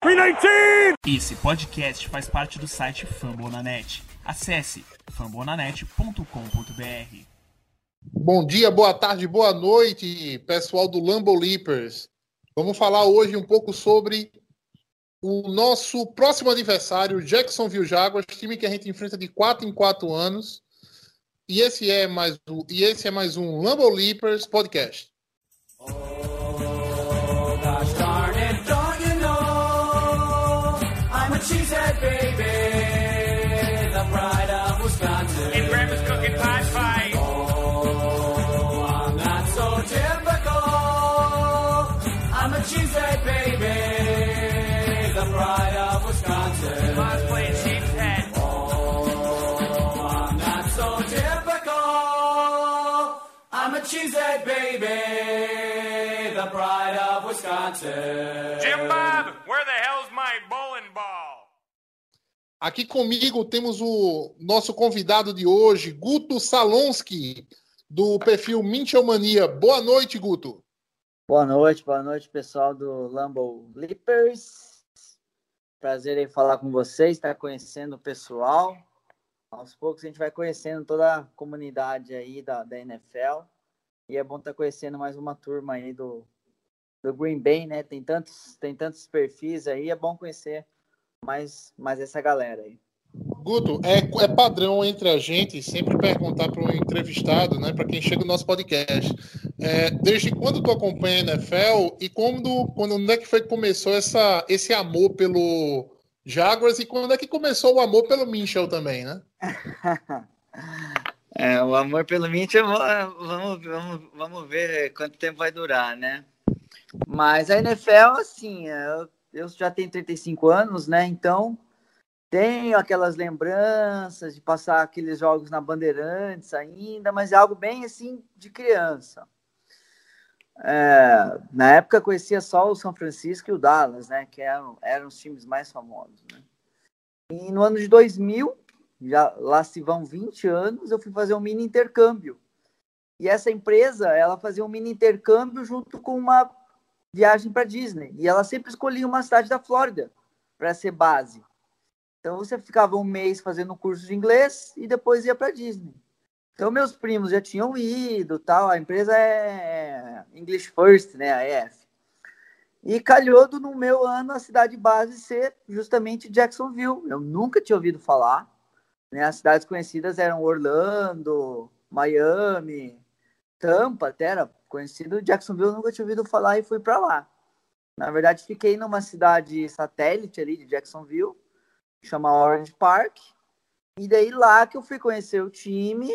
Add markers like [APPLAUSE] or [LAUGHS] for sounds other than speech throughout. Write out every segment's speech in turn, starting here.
319! Esse podcast faz parte do site Fambonanet. Acesse fambonanet.com.br. Bom dia, boa tarde, boa noite, pessoal do Lambo Leapers. Vamos falar hoje um pouco sobre o nosso próximo adversário, Jacksonville Jaguars, time que a gente enfrenta de 4 em 4 anos. E esse é mais, e esse é mais um Lambo Leapers podcast. Cheesehead baby, the pride of Wisconsin. And Grandma's cooking pot pie. Oh, I'm not so typical. I'm a cheesehead baby, the pride of Wisconsin. Mom's playing sheep's head. Oh, I'm not so typical. I'm a cheesehead baby, the pride of Wisconsin. Jim Bob, Aqui comigo temos o nosso convidado de hoje, Guto Salonski, do perfil Mania. Boa noite, Guto. Boa noite, boa noite, pessoal do Lambo Leapers. Prazer em falar com vocês, estar conhecendo o pessoal. Aos poucos a gente vai conhecendo toda a comunidade aí da, da NFL. E é bom estar conhecendo mais uma turma aí do, do Green Bay, né? Tem tantos, tem tantos perfis aí, é bom conhecer mais, mais essa galera aí. Guto, é, é padrão entre a gente sempre perguntar para o entrevistado, né, para quem chega no nosso podcast, é, desde quando tu acompanha a NFL e quando, quando é que foi que começou essa, esse amor pelo Jaguars e quando é que começou o amor pelo Minchel também, né? [LAUGHS] é, o amor pelo Minchel, vamos, vamos, vamos ver quanto tempo vai durar, né? Mas a NFL, assim, eu eu já tenho 35 anos, né? Então tenho aquelas lembranças de passar aqueles jogos na Bandeirantes ainda, mas é algo bem assim de criança. É, na época conhecia só o São Francisco e o Dallas, né? Que eram, eram os times mais famosos. Né? E no ano de 2000, já lá se vão 20 anos, eu fui fazer um mini intercâmbio. E essa empresa, ela fazia um mini intercâmbio junto com uma viagem para Disney. E ela sempre escolhia uma cidade da Flórida para ser base. Então você ficava um mês fazendo um curso de inglês e depois ia para Disney. Então meus primos já tinham ido, tal. A empresa é English First, né, a EF. E calhou do, no meu ano a cidade base ser justamente Jacksonville. Eu nunca tinha ouvido falar. Né? As cidades conhecidas eram Orlando, Miami, Tampa, até era conhecido. Jacksonville eu nunca tinha ouvido falar e fui para lá. Na verdade, fiquei numa cidade satélite ali de Jacksonville, chama Orange Park. E daí lá que eu fui conhecer o time,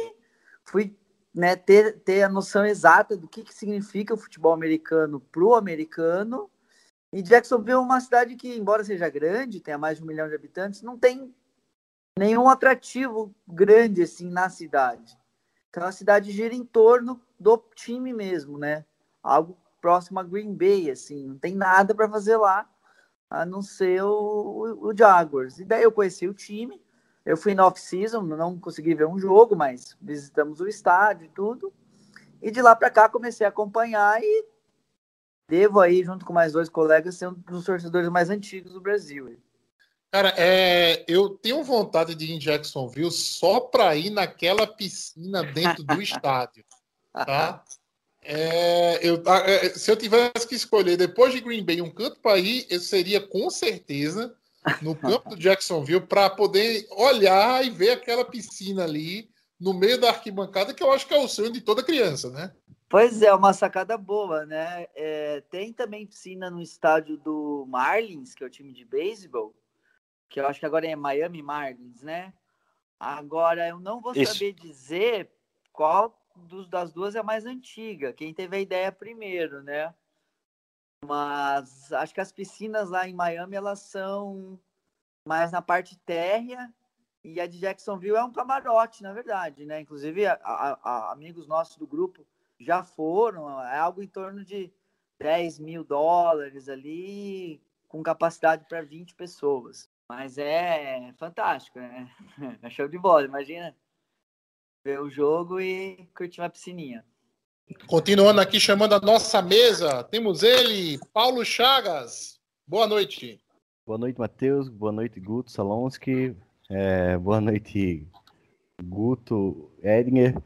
fui né, ter, ter a noção exata do que, que significa o futebol americano pro americano. E Jacksonville é uma cidade que, embora seja grande, tenha mais de um milhão de habitantes, não tem nenhum atrativo grande assim na cidade. Então a cidade gira em torno do time mesmo, né? Algo próximo a Green Bay, assim, não tem nada para fazer lá, a não ser o, o, o, Jaguars. E daí eu conheci o time, eu fui no off-season, não consegui ver um jogo, mas visitamos o estádio e tudo. E de lá para cá comecei a acompanhar e devo aí, junto com mais dois colegas, ser um dos torcedores mais antigos do Brasil. Cara, é, eu tenho vontade de ir em Jacksonville só para ir naquela piscina dentro do [LAUGHS] estádio, tá? É, eu, é, se eu tivesse que escolher depois de Green Bay um canto para ir, eu seria com certeza no campo do Jacksonville para poder olhar e ver aquela piscina ali no meio da arquibancada, que eu acho que é o sonho de toda criança, né? Pois é, uma sacada boa, né? É, tem também piscina no estádio do Marlins, que é o time de beisebol, que eu acho que agora é Miami Marlins, né? Agora eu não vou Isso. saber dizer qual dos, das duas é a mais antiga, quem teve a ideia primeiro, né? Mas acho que as piscinas lá em Miami elas são mais na parte térrea e a de Jacksonville é um camarote, na verdade, né? Inclusive, a, a, a, amigos nossos do grupo já foram, é algo em torno de 10 mil dólares ali, com capacidade para 20 pessoas. Mas é fantástico, né? [LAUGHS] É show de bola, imagina ver o jogo e curtir uma piscininha. Continuando aqui, chamando a nossa mesa, temos ele, Paulo Chagas. Boa noite. Boa noite, Matheus. Boa noite, Guto Salonski. É, boa noite, Guto Edinger.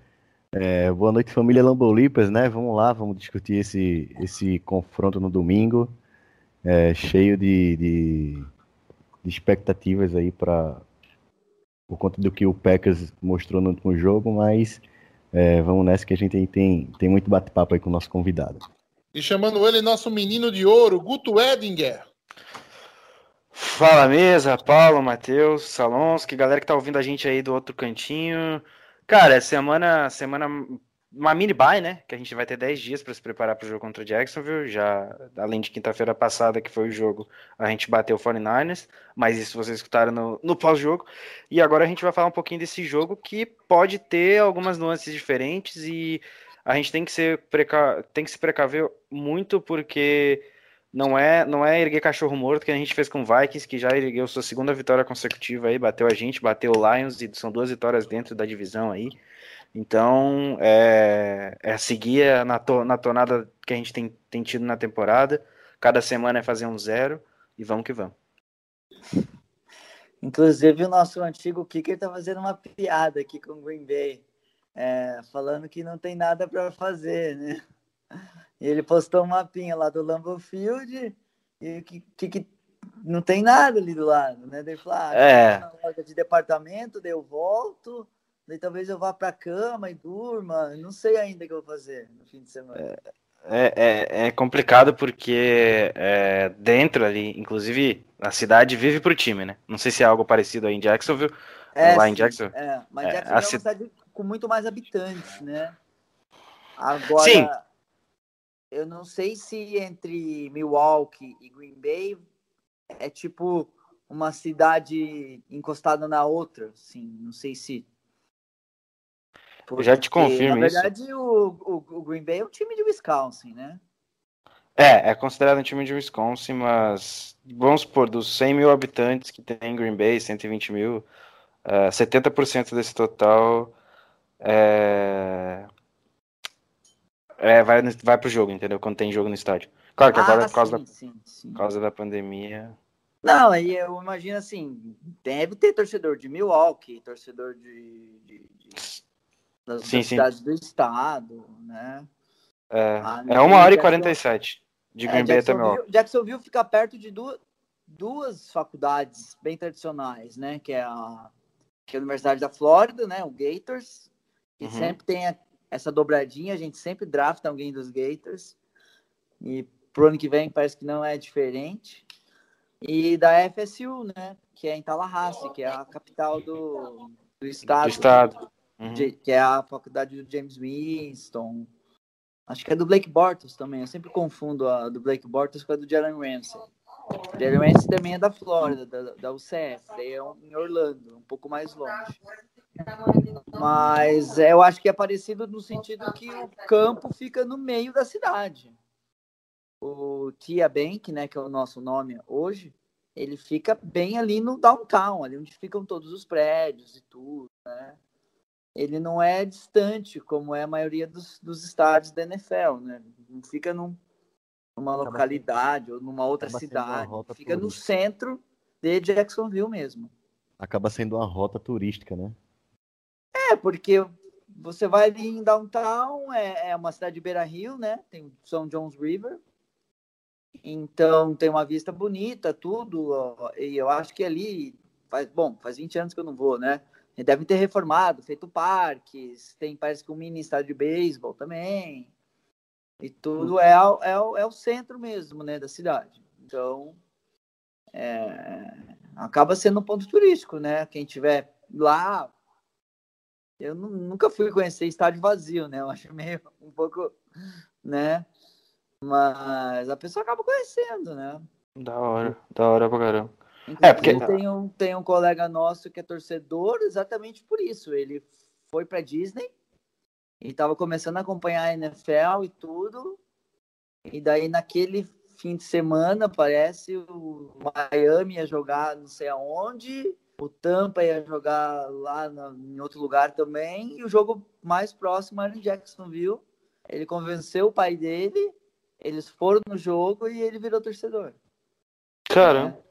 É, boa noite, família Lambolipas, né? Vamos lá, vamos discutir esse, esse confronto no domingo, é, cheio de, de, de expectativas aí para por conta do que o Packers mostrou no último jogo, mas é, vamos nessa que a gente tem, tem muito bate-papo aí com o nosso convidado. E chamando ele, nosso menino de ouro, Guto Edinger. Fala mesa, Paulo, Matheus, Salonski, galera que tá ouvindo a gente aí do outro cantinho. Cara, semana, semana, uma mini bye, né? Que a gente vai ter 10 dias para se preparar para o jogo contra o Jacksonville. Já, além de quinta-feira passada, que foi o jogo, a gente bateu o 49ers, mas isso vocês escutaram no, no pós-jogo. E agora a gente vai falar um pouquinho desse jogo que pode ter algumas nuances diferentes e a gente tem que, ser preca... tem que se precaver muito porque não é, não é erguer cachorro morto que a gente fez com o Vikings, que já ergueu sua segunda vitória consecutiva aí, bateu a gente, bateu o Lions e são duas vitórias dentro da divisão aí. Então, é, é seguir na, to, na tonada que a gente tem, tem tido na temporada. Cada semana é fazer um zero e vamos que vamos. Inclusive, o nosso antigo kicker tá fazendo uma piada aqui com o Green Bay, é, falando que não tem nada para fazer, né? E ele postou um mapinha lá do Lambeau Field e que, que, que não tem nada ali do lado, né? Daí ele falou, ah, É. de departamento, daí eu volto, daí talvez eu vá pra cama e durma, não sei ainda o que eu vou fazer no fim de semana. É, é, é complicado porque é, dentro ali, inclusive, a cidade vive pro time, né? Não sei se é algo parecido aí em Jacksonville. lá em Jacksonville? É, mas É, Jacksonville a é uma ci- cidade com muito mais habitantes, né? Agora, Sim. eu não sei se entre Milwaukee e Green Bay é tipo uma cidade encostada na outra, assim, não sei se. Eu já te Porque, confirmo Na isso. verdade, o, o, o Green Bay é um time de Wisconsin, né? É, é considerado um time de Wisconsin, mas vamos supor, dos 100 mil habitantes que tem em Green Bay, 120 mil, eh, 70% desse total é, é, vai, vai pro jogo, entendeu? Quando tem jogo no estádio. Claro que agora, Ah, por causa, sim, da, sim, sim. por causa da pandemia. Não, aí eu imagino assim, deve ter torcedor de Milwaukee, torcedor de, de- de- das, Sim, das sim. cidades do estado, né? É, Ah, é 1 hora e Jackson- 47 de É, Green Bay até Milwaukee. Jacksonville, Jacksonville fica perto de duas, duas faculdades bem tradicionais, né? Que é a, que é a Universidade da Flórida, né? O Gators, que Uhum. sempre tem a- essa dobradinha, a gente sempre drafta alguém dos Gators. E pro ano que vem parece que não é diferente. E da FSU, né? Que é em Tallahassee, que é a capital do, do estado. Do estado. Uhum. de- que é a faculdade do James Winston. Acho que é do Blake Bortles também. Eu sempre confundo a do Blake Bortles com a do Jalen Ramsey. Jalen Ramsey também é da Flórida, da, da UCF. Daí é um- em Orlando, um pouco mais longe. Mas é, eu acho que é parecido no sentido que o campo fica no meio da cidade. O Tia Bank, né, que é o nosso nome hoje, ele fica bem ali no downtown, ali onde ficam todos os prédios e tudo, né? Ele não é distante, como é a maioria dos, dos estádios da NFL, né? Não fica num, numa Acaba localidade ou numa outra acaba sendo cidade. Fica no centro de Jacksonville mesmo. Acaba sendo uma rota turística, né? É, porque você vai ali em downtown, é, é uma cidade de Beira Rio, né? Tem o São John's River. Então tem uma vista bonita, tudo. ó, E eu acho que ali faz, bom, faz 20 anos que eu não vou, né? E Devem ter reformado, feito parques, tem parece que um mini estádio de beisebol também. E tudo é, é, o- é o centro mesmo, né, da cidade. Então, é, acaba sendo um ponto turístico, né? Quem tiver lá, eu nu- nunca fui conhecer estádio vazio, né? Eu acho [LAUGHS] meio um pouco, né? Mas a pessoa acaba conhecendo, né? Da hora, da hora pra caramba. É, porque- tem, um, tem um colega nosso que é torcedor exatamente por isso. Ele foi pra Disney e tava começando a acompanhar a NFL e tudo. E daí, naquele fim de semana, parece, o Miami ia jogar não sei aonde, o Tampa ia jogar lá na- em outro lugar também, e o jogo mais próximo era em Jacksonville. Ele convenceu o pai dele, eles foram no jogo e ele virou torcedor. Caramba. É,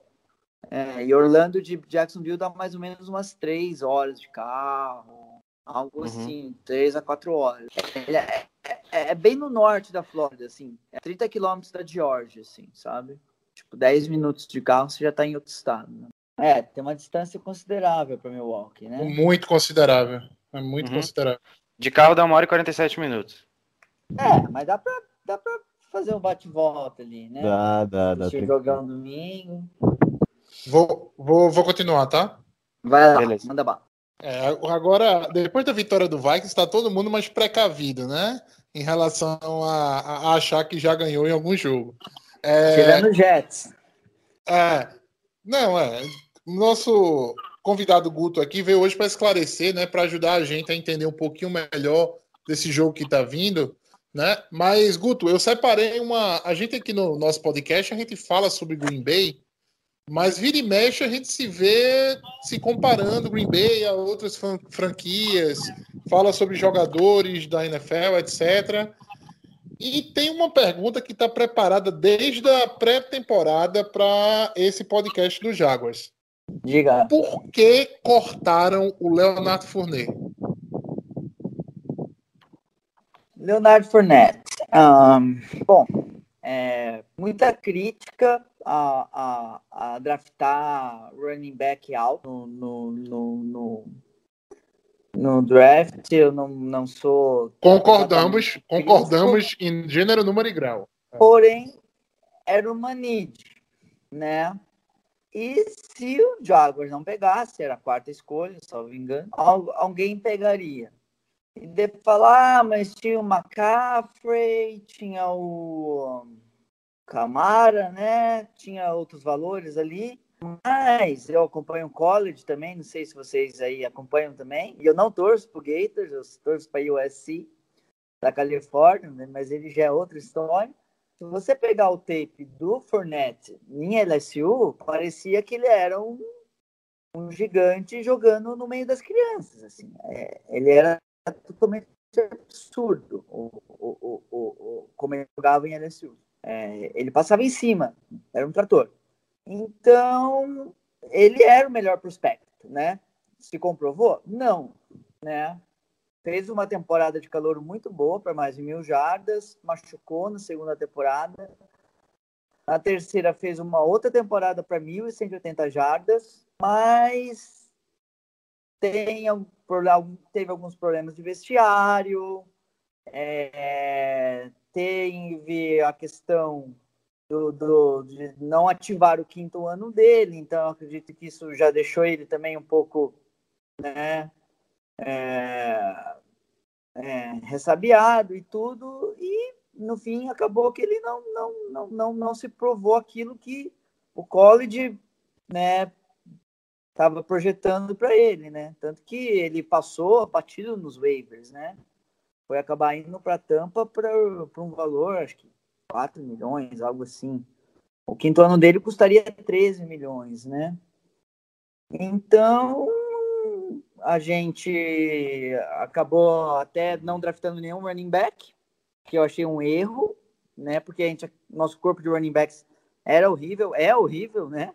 e Orlando de Jacksonville dá mais ou menos umas três horas de carro, algo Uhum. assim, três a quatro horas. Ele é, é- é bem no norte da Flórida, assim, é 30 quilômetros da Georgia, assim, sabe? Tipo, 10 minutos de carro você já tá em outro estado. né? É, tem uma distância considerável para Milwaukee, né? Muito considerável. É muito Uhum. considerável. De carro dá uma hora e 47 minutos. É, mas dá pra, dá pra fazer um bate-volta ali, né? Dá, dá, dá. Assistir tranquilo. jogar um domingo. Vou, vou, vou continuar, tá? Vai lá, Beleza. manda bala. É, agora, depois da vitória do Vikings, está todo mundo mais precavido, né? Em relação a, a achar que já ganhou em algum jogo. É, Tirando o Jets. é, não, é. Nosso convidado Guto aqui veio hoje para esclarecer, né? Para ajudar a gente a entender um pouquinho melhor desse jogo que está vindo, né? Mas, Guto, eu separei uma. A gente aqui no nosso podcast, a gente fala sobre Green Bay, mas vira e mexe a gente se vê se comparando Green Bay a outras fran- franquias, fala sobre jogadores da NFL, etc. E tem uma pergunta que está preparada desde a pré-temporada para esse podcast do Jaguars. Diga. Por que cortaram o Leonardo Fournet? Leonardo Fournette. Ahn, bom, é, muita crítica a, a, a draftar running back alto no, no, no, no, draft. Eu não, não sou. Concordamos, concordamos em gênero, número e grau. Porém, era uma need, né? E se o Jaguars não pegasse, era a quarta escolha, se não me engano, al- alguém pegaria. E depois falar, ah, mas tinha o McCaffrey, tinha o Camara, né? Tinha outros valores ali. Mas eu acompanho o college também, não sei se vocês aí acompanham também. E eu não torço pro Gators, eu torço para USC da Califórnia, né? mas ele já é outra história. Se você pegar o tape do Fournette em LSU, parecia que ele era um, um gigante jogando no meio das crianças. Assim. É, ele era totalmente absurdo o, o, o, o, como ele jogava em LSU. É, ele passava em cima, era um trator. Então, ele era o melhor prospecto, né? Se comprovou? Não, né? Fez uma temporada de calor muito boa para mais de mil jardas, machucou na segunda temporada. Na terceira fez uma outra temporada para 1.180 jardas, mas tem, teve alguns problemas de vestiário, é, teve a questão do, do- de não ativar o quinto ano dele, então acredito que isso já deixou ele também um pouco, né, é, é, ressabiado e tudo, e no fim acabou que ele não, não, não, não, não se provou aquilo que o college, né, estava projetando para ele, né, tanto que ele passou batido nos waivers, né, foi acabar indo para Tampa para um valor, acho que 4 milhões, algo assim. O quinto ano dele custaria 13 milhões, né? Então, a gente acabou até não draftando nenhum running back, que eu achei um erro, né? Porque a gente, nosso corpo de running backs era horrível, é horrível, né?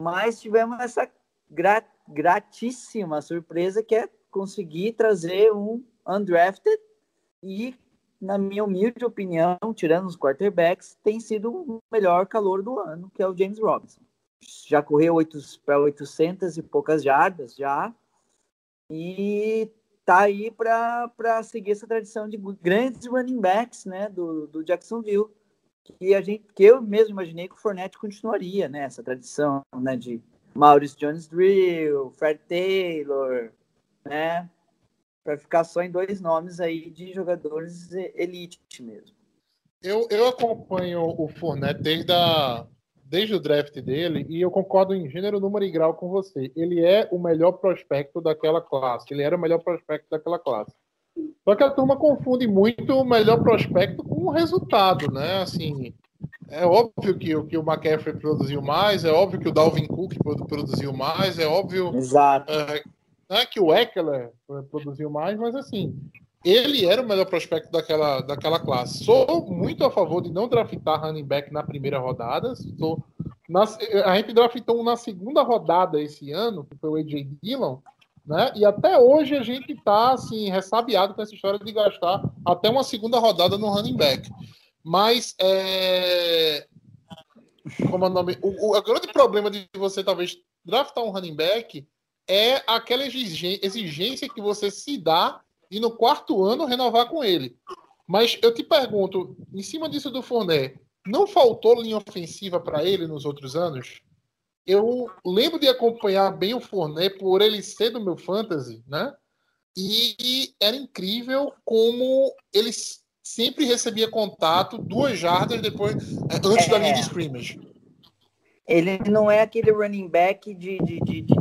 Mas tivemos essa gra- gratíssima surpresa que é conseguir trazer um undrafted e, na minha humilde opinião, tirando os quarterbacks, tem sido o melhor calor do ano, que é o James Robinson. Já correu para 800 e poucas jardas já e tá aí para seguir essa tradição de grandes running backs, né, do, do Jacksonville, que a gente, que eu mesmo imaginei que o Fournette continuaria, né, essa tradição, né, de Maurice Jones-Drill, Fred Taylor, né, para ficar só em dois nomes aí de jogadores elite mesmo. Eu, eu acompanho o Fournette desde, a, desde o draft dele e eu concordo em gênero, número e grau com você. Ele é o melhor prospecto daquela classe. Ele era o melhor prospecto daquela classe. Só que a turma confunde muito o melhor prospecto com o resultado, né? Assim, é óbvio que, o- que o McCaffrey produziu mais, é óbvio que o Dalvin Cook produ- produziu mais, é óbvio Exato. é, né, que o Eckler eh, produziu mais, mas assim, ele era o melhor prospecto daquela, daquela classe. Sou muito a favor de não draftar running back na primeira rodada, sou nas- a gente draftou na segunda rodada esse ano, que foi o AJ Dillon, né? E até hoje a gente tá assim, ressabiado com essa história de gastar até uma segunda rodada no running back. Mas é, como é o nome? O, o- o grande problema de você talvez draftar um running back é aquela exigência que você se dá e no quarto ano renovar com ele. Mas eu te pergunto, em cima disso do Fournet, não faltou linha ofensiva para ele nos outros anos? Eu lembro de acompanhar bem o Fournet por ele ser do meu fantasy, né? E era incrível como ele sempre recebia contato duas jardas depois eh, antes da É. linha de scrimmage. Ele não é aquele running back de- de- de- de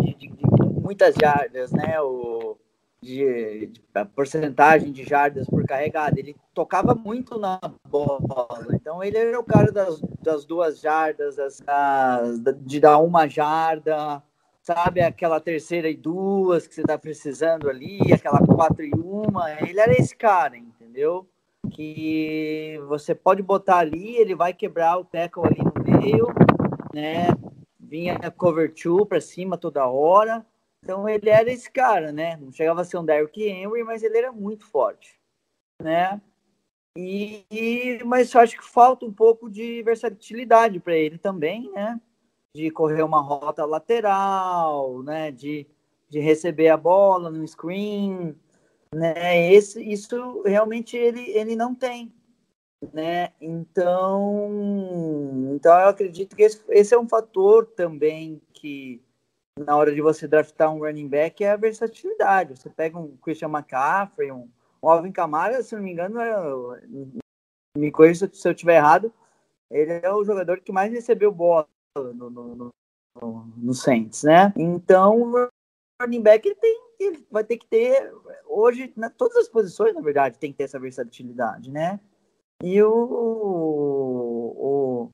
muitas jardas, né? O, de, de- a porcentagem de jardas por carregada. Ele tocava muito na bola. Então ele era o cara das, das duas jardas, das, das- de dar uma jarda, sabe? Aquela terceira e duas que você tá precisando ali, aquela quatro e uma. Ele era esse cara, entendeu? Que você pode botar ali, ele vai quebrar o tackle ali no meio né? Vinha cover two para cima toda hora. Então ele era esse cara, né? Não chegava a ser um Derrick Henry, mas ele era muito forte, né? E, e- mas eu acho que falta um pouco de versatilidade para ele também, né? De correr uma rota lateral, né? De, de receber a bola no screen, né? Esse, isso realmente ele, ele não tem, né? Então, então eu acredito que esse, esse é um fator também que na hora de você draftar um running back é a versatilidade. Você pega um Christian McCaffrey, um, um Alvin Kamara, se não me engano, é- me corrija se eu estiver errado, ele é o jogador que mais recebeu bola no, no, no, no- Saints, né? Então, o running back ele tem, ele vai ter que ter hoje, na, todas as posições, na verdade, tem que ter essa versatilidade, né? E o, o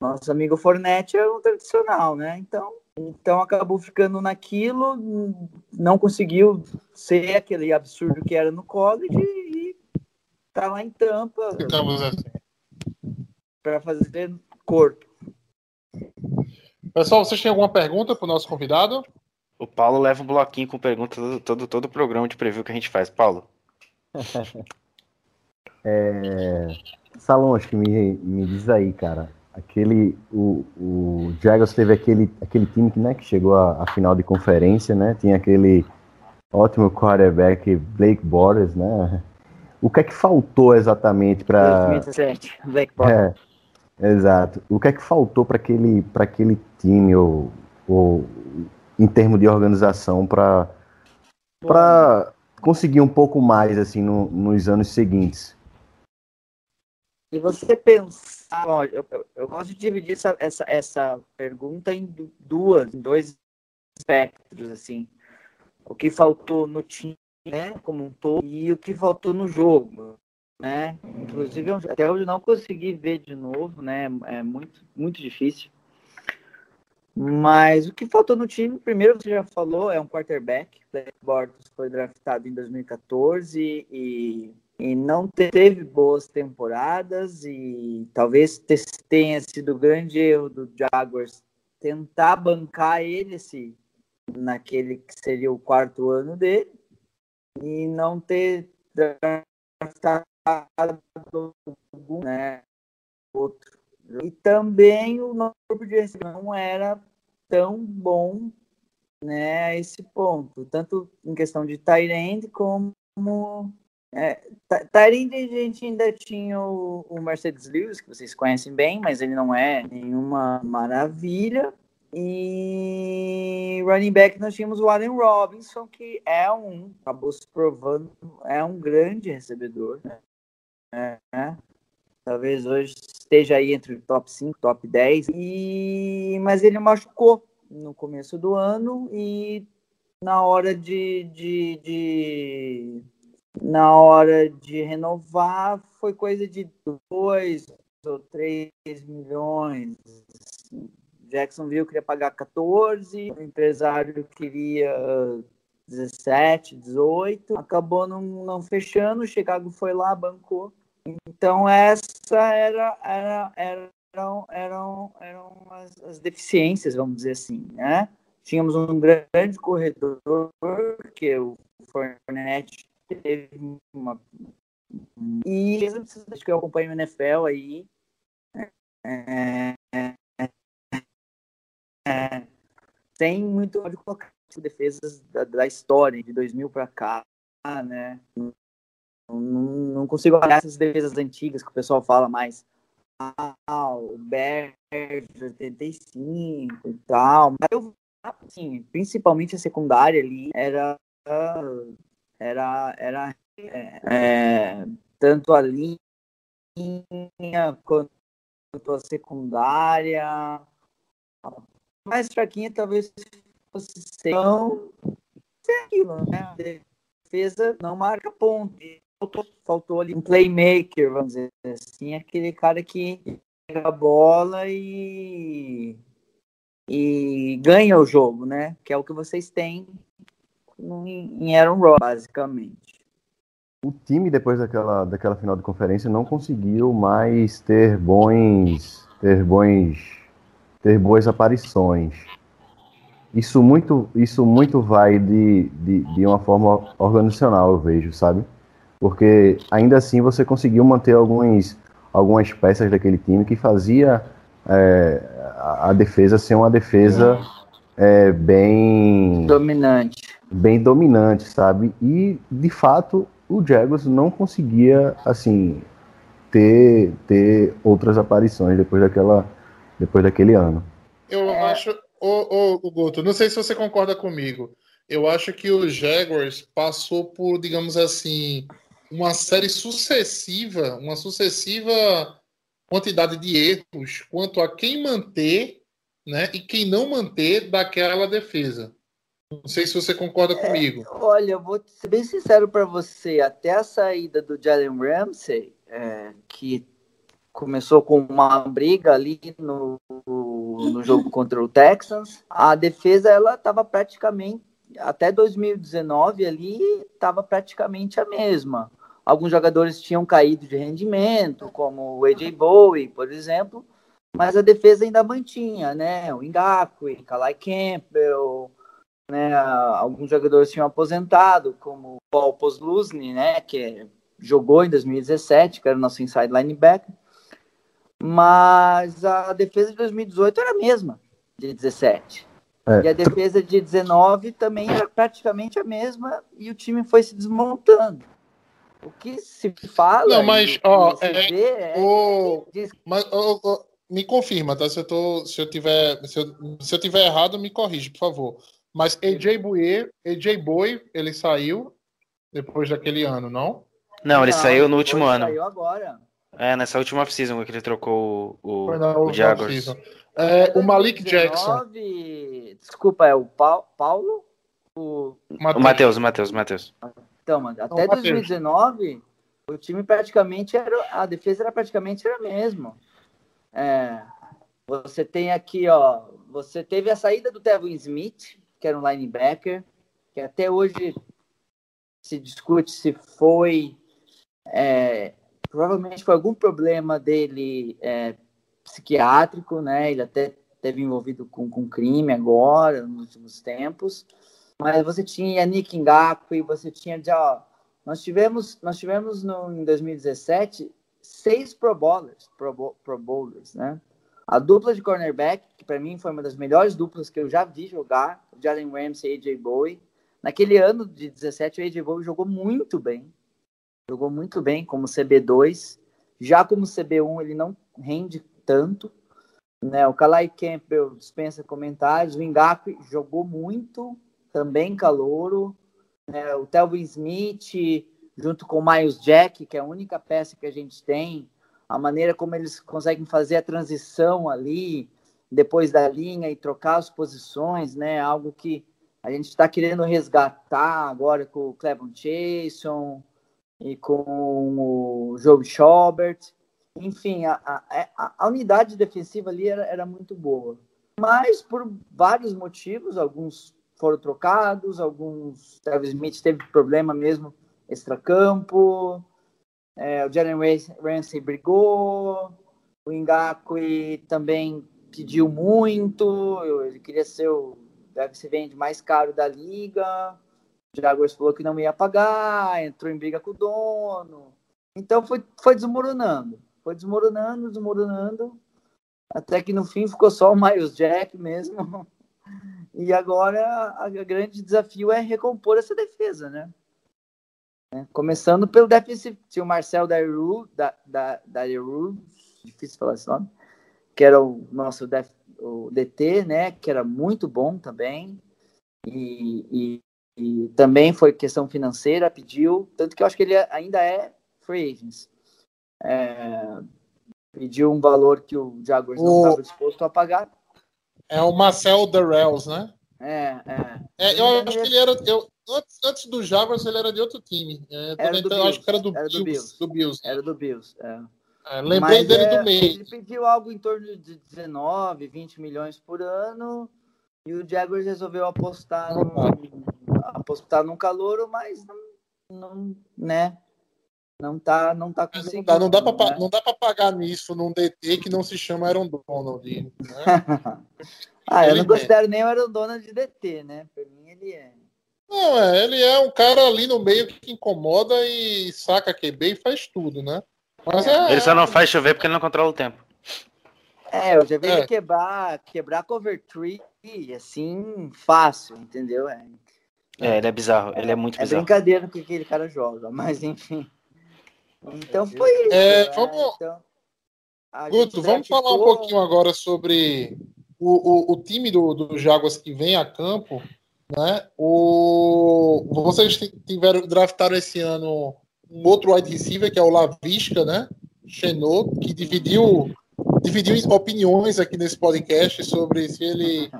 nosso amigo Fornette é um tradicional, né? Então, então acabou ficando naquilo, não conseguiu ser aquele absurdo que era no college e tá lá em Tampa Ficamos assim. para fazer corpo. Pessoal, vocês têm alguma pergunta para o nosso convidado? O Paulo leva um bloquinho com perguntas todo, todo, todo programa de preview que a gente faz. Paulo. [LAUGHS] Salons, que me, me diz aí, cara. Aquele. O, o Jaguars teve aquele, aquele time que, né, que chegou à, à final de conferência, né? Tinha aquele ótimo quarterback Blake Bortles, né? O que é que faltou exatamente para 2017, Black Box. É, exato. O que é que faltou para aquele, pra aquele time, ou, ou em termos de organização, para para conseguir um pouco mais assim no- nos anos seguintes? E você ó, eu, eu- gosto de dividir essa, essa, essa pergunta em du- duas, em dois espectros, assim. O que faltou no time, né, como um todo, e o que faltou no jogo, né? Inclusive, até hoje não consegui ver de novo, né? É muito, muito difícil. Mas o que faltou no time, primeiro você já falou, é um quarterback. Black Bortles foi draftado em 2014 e e não teve boas temporadas e talvez te- tenha sido o grande erro do Jaguars tentar bancar ele se, naquele que seria o quarto ano dele e não ter draftado algum, né, outro. E também o nosso grupo de recebedor não era tão bom né, a esse ponto, tanto em questão de tight como é, Ta- Tyrande a gente ainda tinha o, o Mercedes Lewis, que vocês conhecem bem, mas ele não é nenhuma maravilha. E running back nós tínhamos o Allen Robinson, que é um, acabou se provando, é um grande recebedor. Né? É, né? Talvez hoje esteja aí entre o top 5, top 10. E, mas ele machucou no começo do ano e na hora de, de, de na hora de renovar foi coisa de 2 ou 3 milhões. Jacksonville queria pagar 14, o empresário queria 17, 18, acabou não, não fechando, o Chicago foi lá, bancou. Então essa era, era, era eram, eram, eram as, as deficiências, vamos dizer assim, né? Tínhamos um grande corredor, que o Fornette teve uma. E acho que eu acompanho o NFL aí. É, é, é, tem muito de colocar defesas da, da história, de 2000 para cá, né? Não, não consigo olhar essas defesas antigas que o pessoal fala mais. Ah, o Bears 85 e tal. Mas eu, assim, principalmente a secundária ali era. Era. era é, tanto a linha quanto a secundária. A mais fraquinha talvez fosse ser. É aquilo, né? A defesa não marca ponto. Faltou, faltou ali um playmaker, vamos dizer assim, aquele cara que pega a bola e, e ganha o jogo, né? Que é o que vocês têm em Aaron Rodgers, basicamente. O time, depois daquela, daquela final de conferência, não conseguiu mais ter bons. ter bons. ter boas aparições. Isso muito, isso muito vai de, de, de uma forma organizacional, eu vejo, sabe? Porque ainda assim você conseguiu manter alguns, algumas peças daquele time que fazia é, a, a defesa ser uma defesa é, bem Dominante. Bem dominante, sabe? E de fato o Jaguars não conseguia assim ter ter outras aparições depois daquela depois daquele ano. Eu acho, ô, ô, ô, Guto, não sei se você concorda comigo. Eu acho que o Jaguars passou por, digamos assim, uma série sucessiva, uma sucessiva quantidade de erros quanto a quem manter, né, e quem não manter daquela defesa. Não sei se você concorda comigo. Olha, eu vou ser bem sincero para você. Até a saída do Jalen Ramsey, é, que começou com uma briga ali no, no jogo [LAUGHS] contra o Texans, a defesa ela estava praticamente até 2019 ali estava praticamente a mesma. Alguns jogadores tinham caído de rendimento, como o AJ Bowie, por exemplo, mas a defesa ainda mantinha, né? O Ngakwe, Kalai Campbell, né? Alguns jogadores tinham aposentado, como o Paul Poslusny, né? Que jogou em 2017, que era o nosso inside linebacker. Mas a defesa de 2018 era a mesma, de 17. É. E a defesa de 19 também era praticamente a mesma e o time foi se desmontando. O que se fala. Não, mas, ó, é, é o- diz- Mas ô, ô, me confirma, tá? Se eu, tô, se eu tiver se eu, se eu tiver errado, me corrige, por favor. Mas AJ Bowie, AJ Boy, ele saiu depois daquele ano, não? Não, ele Não, saiu no último ano. Saiu agora. É, nessa última off-season que ele trocou o, Foi na o, Jaguars. É, o Malik Jackson. 2019, Desculpa, é o Pau- Paulo? O, O Matheus, o Matheus, o Matheus. então, mano, até Matheus. 2019, o time praticamente era. A defesa era praticamente era a mesma. É, você tem aqui, ó. Você teve a saída do Tevin Smith, que era um linebacker, que até hoje se discute se foi. é, provavelmente foi algum problema dele é, psiquiátrico, né? Ele até teve envolvido com, com crime agora, nos últimos tempos. Mas você tinha Nick Ngakwe, você tinha já. Nós tivemos, nós tivemos no, em 2017 seis Pro Bowlers, Pro, Pro Bowlers, né? A dupla de cornerback, que para mim foi uma das melhores duplas que eu já vi jogar, Jalen Ramsey e AJ Bowie. Naquele ano de 17, o AJ Bowie jogou muito bem. Jogou muito bem como CB2. Já como CB1, ele não rende tanto. Né? O Kalai Campbell dispensa comentários. O Ngakwe jogou muito, também calouro. Né? O Telvin Smith, junto com o Miles Jack, que é a única peça que a gente tem, a maneira como eles conseguem fazer a transição ali, depois da linha e trocar as posições, né? Algo que a gente está querendo resgatar agora com o Clevon Chason e com o Joe Schobert. Enfim, a, a, a- a unidade defensiva ali era, era muito boa. Mas por vários motivos, alguns foram trocados, alguns. Travis Smith teve problema mesmo extracampo. É, o Jalen Ram- Ramsey brigou. O Ngakwe também pediu muito, ele queria ser o deve se vende mais caro da liga. O Jaguars falou que não ia pagar, entrou em briga com o dono. Então foi, foi desmoronando. Foi desmoronando, desmoronando. Até que no fim ficou só o Miles Jack mesmo. [LAUGHS] E agora a grande desafio é recompor essa defesa, né? É, Começando pelo defensive, tinha o Marcel Daru, da, da, Daru, difícil falar esse nome, que era o nosso def, o DT, né? Que era muito bom também. E, e, e também foi questão financeira, pediu, tanto que eu acho que ele ainda é free agents. É, pediu um valor que o Jaguars não O- estava disposto a pagar. É o Marcel Darrells, né? É, é. É, eu acho que ele era. Eu, antes, antes do Jaguars, ele era de outro time. É, Era do então, eu acho que era do, Bills, era do Bills. Bills. do Bills. Era do Bills. É. É, lembrei Mas, dele é, do meio. Ele pediu algo em torno de 19, 20 milhões por ano. E o Jaguars resolveu apostar, num, apostar num calouro, mas não, não, né? Não tá, não tá Não conseguindo. dá, não, dá né? não dá pra pagar nisso num DT que não se chama Aaron Donald. Né? [LAUGHS] ah, eu não Ele- considero nem o Aaron Donald de DT, né? Pra mim ele é. Não, é, ele é um cara ali no meio que incomoda e saca QB e faz tudo, né? Mas é, Ele só não faz chover porque ele não controla o tempo. É, eu já vi É. ele quebrar, quebrar cover tree, assim, fácil, entendeu? É, É, ele é bizarro. Ele é muito É bizarro. brincadeira com que aquele cara joga, mas enfim. Então foi isso. É, né? vamos- Então, Guto, vamos falar um pouquinho agora sobre o, o, o time do, do Jaguars que vem a campo, né? O, vocês ti- tiveram, draftaram esse ano um outro wide receiver, que é o Lavisca, né? Chenot, que dividiu, dividiu opiniões aqui nesse podcast sobre se ele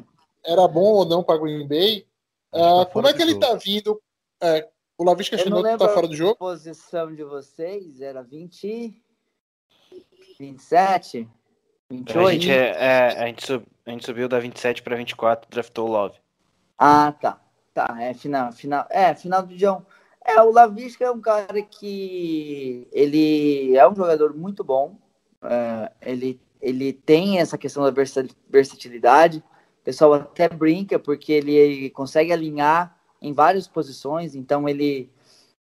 era bom ou não para Green Bay. Ah, Tá como fora é que ele jogo. tá vindo? É, o Lavisca Chenot lembro tá fora do a jogo? posição de vocês, era 20, 27, A 28? gente, é, é, a, gente sub- a gente subiu da 27 pra 24, draftou o Love. Ah, tá. Tá, é final, final. É, final do João. É, o Lavisca é um cara que ele é um jogador muito bom. É, ele, ele tem essa questão da versa- versatilidade. O pessoal até brinca porque ele consegue alinhar em várias posições. Então ele,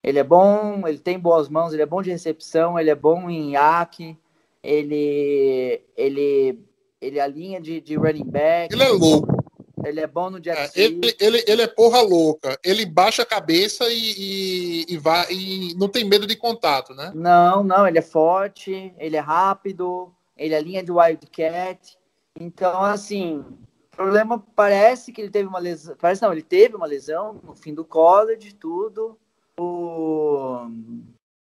ele é bom, ele tem boas mãos, ele é bom de recepção, ele é bom em iaque, ele, ele, ele alinha de, de running back. Ele é louco. Ele é bom no jet É, ele, ele, ele é porra louca. Ele baixa a cabeça e, e, e vai e não tem medo de contato, né? Não, não, ele é forte, ele é rápido, ele é linha de wildcat. Então, assim, o problema parece que ele teve uma lesão. Parece não, ele teve uma lesão no fim do college, tudo. O.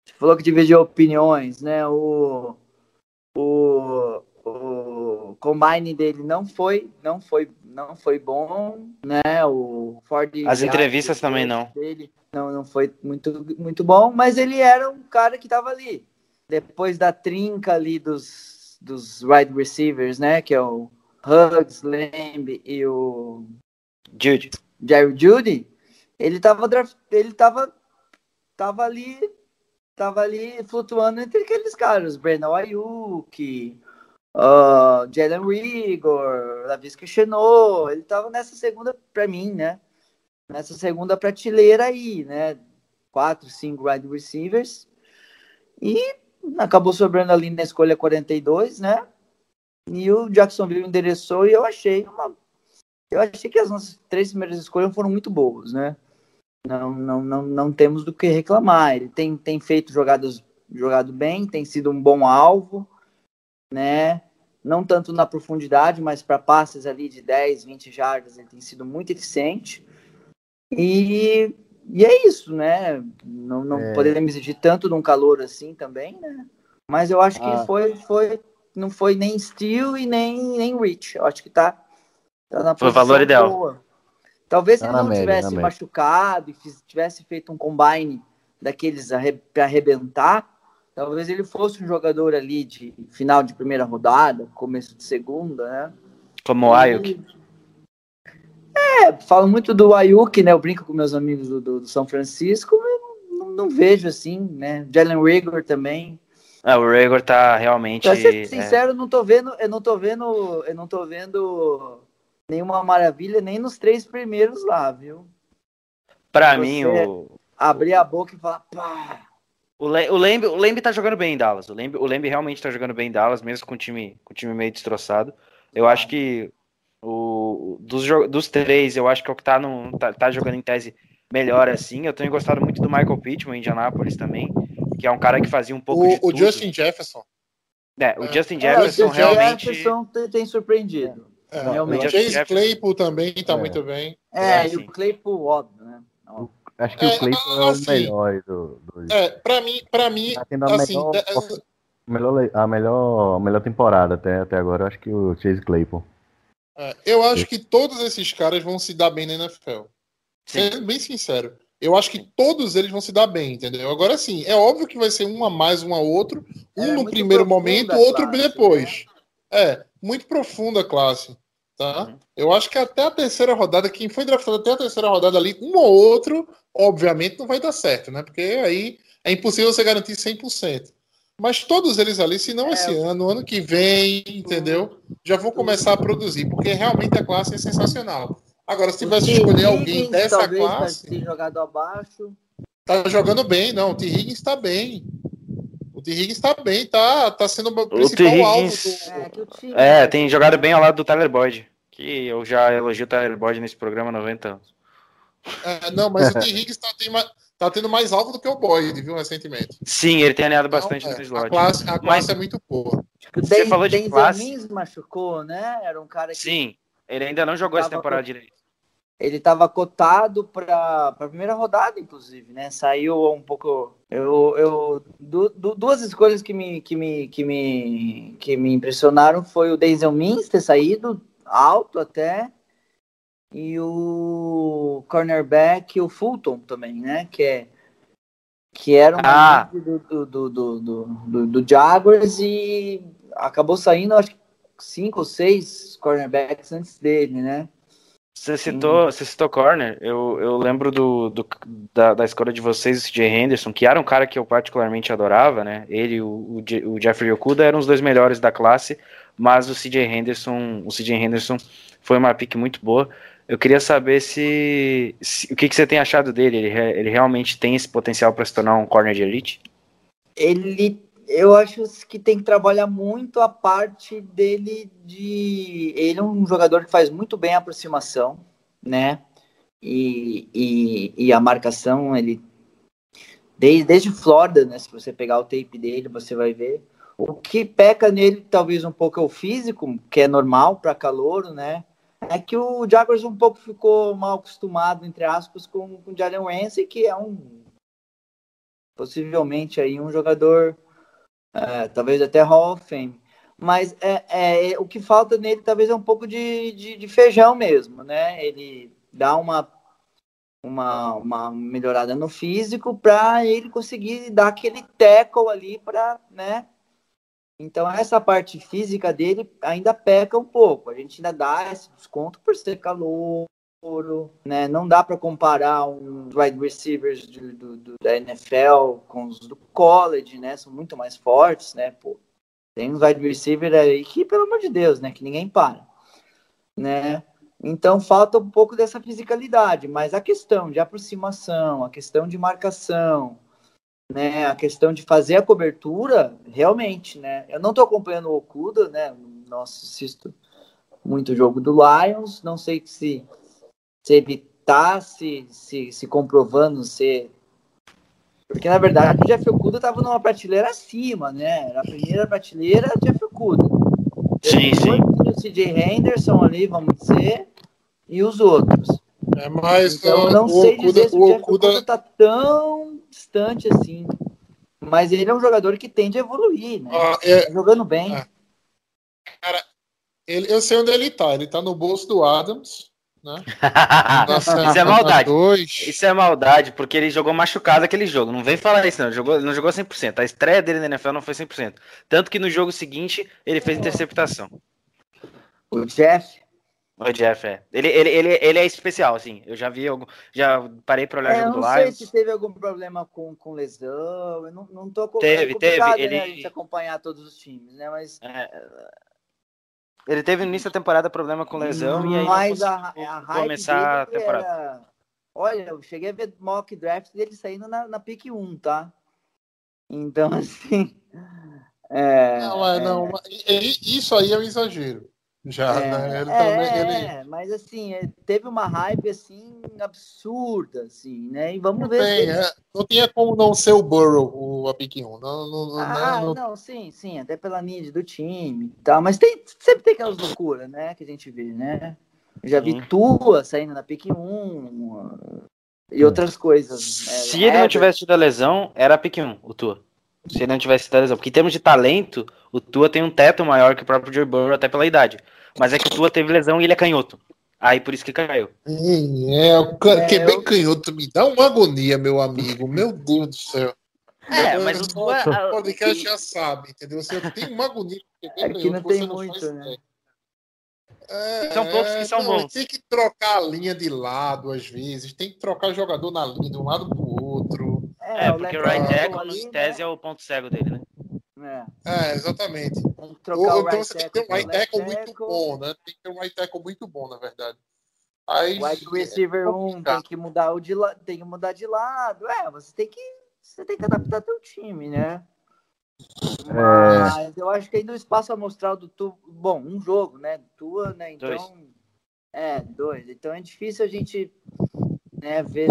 Você falou que dividiu opiniões, né? O. O. O combine dele não foi, não foi, não foi bom, né? O Ford As entrevistas também não. Dele não, não foi muito, muito bom, mas ele era um cara que estava ali. Depois da trinca ali dos, dos wide receivers, né? Que é o Hugs, Lamb e o Jude. Jerry Judy, ele tava, draft- ele tava, tava ali, tava ali flutuando entre aqueles caras, Brandon Ayuk, uh, Jalen Rigor, Lavisca Chenot, ele tava nessa segunda, pra mim, né, nessa segunda prateleira aí, né, quatro, cinco wide receivers, e acabou sobrando ali na escolha 42, né, e o Jacksonville endereçou e eu achei uma eu achei que as nossas três primeiras escolhas foram muito boas, né? Não, não, não, não temos do que reclamar. Ele tem, tem feito jogadas jogado bem, tem sido um bom alvo, né? Não tanto na profundidade, mas para passes ali de 10, 20 jardas, ele tem sido muito eficiente. E, e é isso, né? Não, não É. podemos exigir tanto de um calor assim também, né? Mas eu acho que Ah. foi, foi, não foi nem steal e nem, nem reach. Eu acho que tá, tá na Foi o valor posição ideal. boa. Talvez se Tá ele não média, tivesse média. machucado e tivesse feito um combine daqueles para arrebentar, talvez ele fosse um jogador ali de final de primeira rodada, começo de segunda, né? Como o Ayuk. É, falo muito do Ayuk, né? Eu brinco com meus amigos do, do- do São Francisco, eu não, não vejo assim, né? Jalen Rigor também. Ah, o Rager tá realmente. Pra ser é, sincero, eu não tô vendo, eu não tô vendo, eu não tô vendo nenhuma maravilha nem nos três primeiros lá, viu? pra você- mim, o, Abrir a boca e falar, pá. O, Le- o Lembe, o Lembe tá jogando bem em Dallas. O Lembe, o Lembe realmente tá jogando bem em Dallas, mesmo com o time, com o time meio destroçado. Eu acho que o, dos, dos três, eu acho que é o que tá, no, tá, tá jogando em tese melhor assim. Eu tenho gostado muito do Michael Pittman em Indianapolis também, que é um cara que fazia um pouco de O, o tudo. Justin Jefferson. É, o É. Justin É, o Jefferson Justin realmente. Jefferson tem, tem surpreendido. É, Realmente. o Chase Jefferson. Claypool também tá É. muito bem. É, É, e o Claypool, óbvio, né? Acho que É, o Clayton é o assim, melhor do, do É, pra mim, pra mim, Tá tendo a assim, melhor, é- a melhor, a melhor, a melhor temporada até, até agora. Eu acho que o Chase Claypool. é, eu acho que todos esses caras vão se dar bem na NFL. Sim. Sendo bem sincero. Eu acho que todos eles vão se dar bem, entendeu? Agora sim, é óbvio que vai ser um a mais, um a outro. Um É, no primeiro momento, outro classe, né? depois. É, muito profunda a classe. Tá? Uhum. Eu acho que até a terceira rodada, quem foi draftado até a terceira rodada ali, um ou outro, obviamente não vai dar certo, né? Porque aí é impossível você garantir 100%. Mas todos eles ali, se não É. esse ano, ano que vem, entendeu? Já vão começar a produzir, porque realmente a classe é sensacional. Agora, se tivesse que O escolher alguém dessa talvez, classe, Ter jogado abaixo. tá jogando bem, não. O T. Higgins tá bem. O T. Higgins tá bem, tá, tá sendo o principal T. alvo do. É, o É, tem jogado bem ao lado do Tyler Boyd. Que eu já elogio o Tyler Boyd nesse programa há 90 anos. É, não, mas o T. Higgins tá, tem tá tendo mais alvo do que o Boyd, viu, recentemente. Sim, ele tem alinhado bastante Então, no é, slot. a classe, a Mas- classe é muito boa. Você Den- falou de Denzel classe? Mims machucou, né? Era um cara que Sim, ele ainda não jogou essa temporada com- direito. ele estava cotado para a primeira rodada, inclusive, né? Saiu um pouco. Eu, eu du- du- duas escolhas que me, que, me, que, me, que me impressionaram foi o Denzel Mims ter saído alto até e o cornerback, o Fulton também, né? Que é que era um Ah. do, do, do, do, do, Jaguars e acabou saindo, acho que cinco ou seis cornerbacks antes dele, né? Você citou, você citou corner, eu, eu lembro do, do- da, da escolha de vocês, o CJ Henderson, que era um cara que eu particularmente adorava, né? Ele e o, o, o Jeffrey Okuda eram os dois melhores da classe, mas o CJ Henderson, o CJ Henderson foi uma pick muito boa. Eu queria saber se, se- o que, que você tem achado dele. Ele, ele realmente tem esse potencial para se tornar um corner de elite? ele eu acho que tem que trabalhar muito a parte dele de ele é um jogador que faz muito bem a aproximação né e, e, e a marcação ele desde, desde Flórida né se você pegar o tape dele você vai ver o que peca nele talvez um pouco é o físico que é normal para calouro né é que o Jaguars um pouco ficou mal acostumado entre aspas com, com o Jalen Ramsey que é um possivelmente aí um jogador, é, talvez até Hall of Fame. Mas é, é, o que falta nele talvez é um pouco de, de, de feijão mesmo, né? Ele dá uma, uma, uma melhorada no físico para ele conseguir dar aquele tackle ali para, né? Então essa parte física dele ainda peca um pouco. A gente ainda dá esse desconto por ser calor, né? Não dá para comparar os wide receivers do, do- do- da NFL com os do college, né? São muito mais fortes, né? Pô, tem uns wide receiver aí que, pelo amor de Deus, né? Que ninguém para, né? Então falta um pouco dessa fisicalidade, mas a questão de aproximação, a questão de marcação, né? A questão de fazer a cobertura, realmente, né? Eu não estou acompanhando o Okuda, né? Não assisto muito jogo do Lions, não sei se se ele tá se, se, se comprovando ser. Porque, na verdade, o Jeff Okuda estava numa prateleira acima, né? Era a primeira prateleira Jeff Okuda. Sim, sim. O CJ Henderson ali, vamos dizer, e os outros. É, mas Então, eu não o sei Okuda, dizer se o o Jeff Okuda, Okuda tá tão distante assim. Mas ele é um jogador que tende a evoluir, né? ah, é, Tá jogando bem. É. ele, eu sei onde ele tá. Ele tá no bolso do Adams, né? [LAUGHS] Na Isso é semana maldade. dois. Isso é maldade, porque ele jogou machucado aquele jogo. Não vem falar isso, não. Ele jogou, não jogou 100%. A estreia dele na NFL não foi 100%. Tanto que no jogo seguinte ele fez interceptação. O Jeff. O Jeff, é. Ele, ele, ele, ele é especial, assim. Eu já vi, algum, já parei pra olhar É, eu jogo do não sei Lions. se teve algum problema com, com lesão. Eu não, não tô com Teve, é teve, né, ele- a gente acompanhar todos os times, né? Mas, É, ele teve no início da temporada problema com lesão e aí mas a, a começar a temporada. era- Olha, eu cheguei a ver mock draft dele saindo na, na pick 1, tá? Então, [LAUGHS] assim. É, Não, é, não. mas- e- Isso aí é um exagero. Já, É, né? Ele é, também. Ele... é, mas assim, é, teve uma hype assim absurda, assim, né? E vamos Não ver tem, se é, não tinha como não ser o Burrow, o a 1. Não, não, não, Ah, não- não, sim, sim, até pela need do time e tal, mas tem, sempre tem aquelas loucuras, né, que a gente vê, né? Eu já vi. Tua saindo na pick 1 e outras coisas. né? Se ele não tivesse tido a lesão, era pick 1, o Tua. Se ele não tivesse tido a lesão. Porque em termos de talento, o Tua tem um teto maior que o próprio Joe Burrow, até pela idade. Mas é que o Tua teve lesão e ele é canhoto. Aí por isso que caiu. É, o ca- É, que é bem eu- canhoto me dá uma agonia, meu amigo. Meu Deus do céu. É, Eu- mas o Tua. O podcast já sabe, entendeu? Você tem uma agonia. é É que não tem muito, faz né? É, São poucos que são não, bons. Tem que trocar a linha de lado às vezes. Tem que trocar jogador na linha de um lado pro outro. É, o porque o right tackle ali, em tese, é o ponto cego dele, né? né? É, exatamente. É, tem que Ou, então right você tem que ter um right tackle muito bom, né? Tem que ter um right tackle muito bom, na verdade. Aí, Wide receiver 1 tem complicado. que mudar o de la... tem que mudar de lado. É, você tem que você tem que adaptar teu time, né? É. Mas eu acho que ainda o espaço amostral do tu, bom, um jogo, né? Tua, né? Então Dois. é, dois. Então é difícil a gente né, ver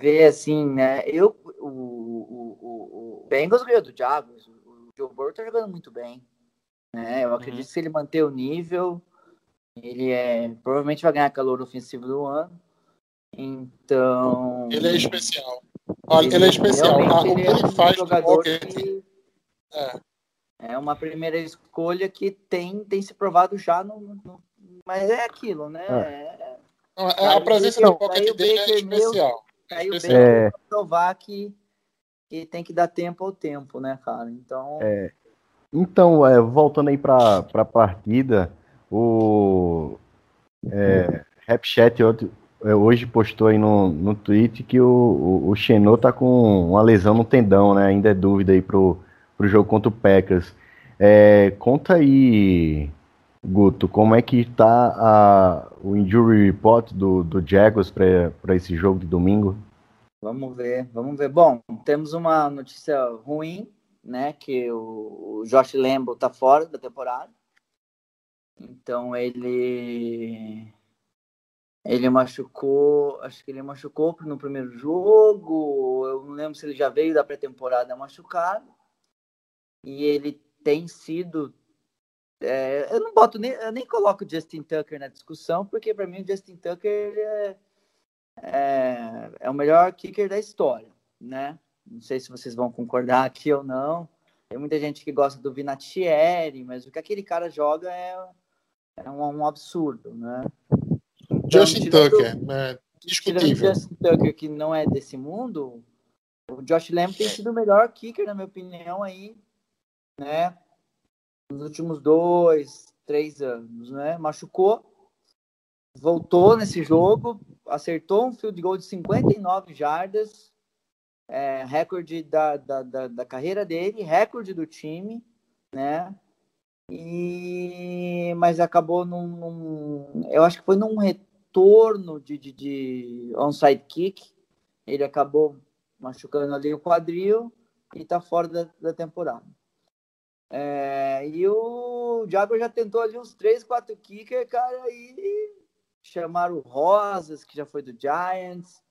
ver assim, né? Eu o, o, o, o Bengals ganhou do Jaguars, o, Joe Burrow tá jogando muito bem, né? Eu acredito que se ele manter o nível, ele é provavelmente vai ganhar calor ofensivo do ano. Então, Ele é especial. Olha, ele é especial. realmente Ah, o que ele é ele um faz jogador que É. é uma primeira escolha que tem, tem se provado já no, no- mas é aquilo, né? É, é- Aí a presença no pocket dele é especial. Especial. Baker É. vai provar que, que tem que dar tempo ao tempo, né, cara? Então, Então, é, voltando aí para a partida, o é, Rapchat hoje, é, hoje postou aí no, no tweet que o, o, o Xenô tá com uma lesão no tendão, né? Ainda é dúvida aí pro, pro jogo contra o Packers. É, conta aí, Guto, como é que tá a, o injury report do, do Jaguars para esse jogo de domingo? vamos ver, vamos ver. Bom, temos uma notícia ruim, né? Que o, o Josh Lambo tá fora da temporada. Então ele ele machucou, acho que ele machucou no primeiro jogo. Eu não lembro se ele já veio da pré-temporada machucado. E ele tem sido é, eu não boto nem, eu nem coloco o Justin Tucker na discussão, porque para mim o Justin Tucker é, é, é o melhor kicker da história, né? Não sei se vocês vão concordar aqui ou não. Tem muita gente que gosta do Vinatieri, mas o que aquele cara joga é, é um, um absurdo, né? Então, Justin Tucker, né? Tirando o Discutível. Justin Tucker, que não é desse mundo, o Josh Lamb tem sido o melhor kicker, na minha opinião, aí, né? Nos últimos dois, três anos, né? Machucou, voltou nesse jogo, acertou um field goal de 59 jardas, é, recorde da, da, da, da carreira dele, recorde do time, né? E mas acabou num, num- eu acho que foi num retorno de, de, de onside kick, ele acabou machucando ali o quadril e tá fora da, da temporada. É, e o Jaguar já tentou ali uns três, quatro kicker, cara, e chamaram o Rosas, que já foi do Giants,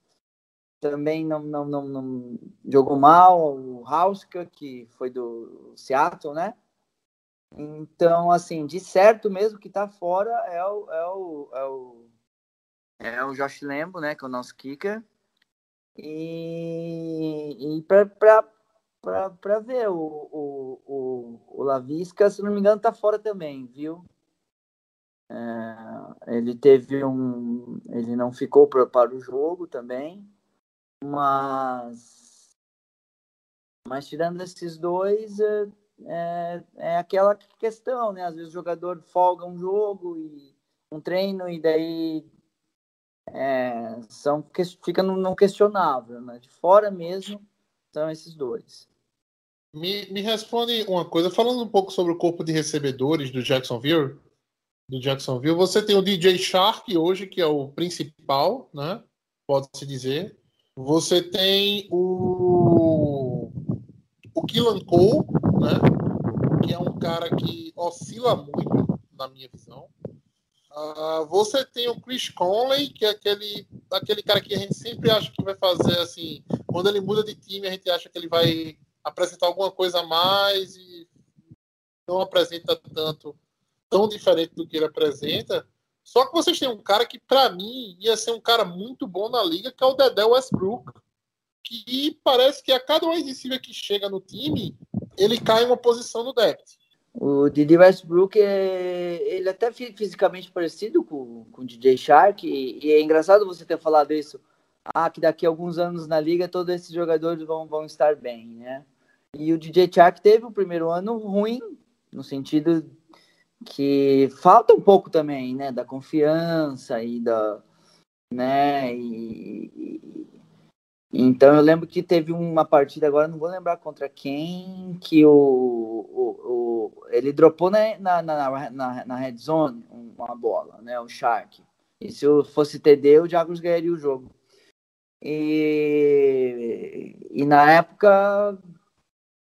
também não, não, não, não jogou mal, o Hauska, que foi do Seattle, né? Então, assim, de certo mesmo que tá fora é o, é o, é o, é o Josh Lambo, né? Que é o nosso kicker. E, e pra, pra ver, o, o, o, o Lavisca, se não me engano, tá fora também, viu? É, ele teve um. Ele não ficou pra, para o jogo também, mas. Mas tirando esses dois, é, é, é aquela questão, né? Às vezes o jogador folga um jogo e um treino e daí é, são fica no, no questionável, né? De fora mesmo são esses dois. Me, me responde uma coisa, falando um pouco sobre o corpo de recebedores do Jacksonville. Do Jacksonville, você tem o DJ Shark hoje, que é o principal, né? Pode-se dizer. Você tem o. O Killan Cole, né? Que é um cara que oscila muito, na minha visão. Ah, você tem o Chris Conley, que é aquele, aquele cara que a gente sempre acha que vai fazer assim. Quando ele muda de time, a gente acha que ele vai apresentar alguma coisa a mais e não apresenta tanto, tão diferente do que ele apresenta. Só que vocês têm um cara que, para mim, ia ser um cara muito bom na liga, que é o Dedé Westbrook, que parece que a cada wide receiver que chega no time, ele cai uma posição no depth. O Didi Westbrook é ele até fi- fisicamente parecido com, com o DJ Shark e, e é engraçado você ter falado isso. Ah, que daqui a alguns anos na liga todos esses jogadores vão, vão estar bem, né? E o DJ Shark teve o primeiro ano ruim no sentido que falta um pouco também, né, da confiança e da, né, e, e- então eu lembro que teve uma partida agora, não vou lembrar contra quem, que o, o, o- ele dropou na, na, na, na, na red zone uma bola, né, o Shark. E se eu fosse TD, o Jaguars ganharia o jogo. E, e na época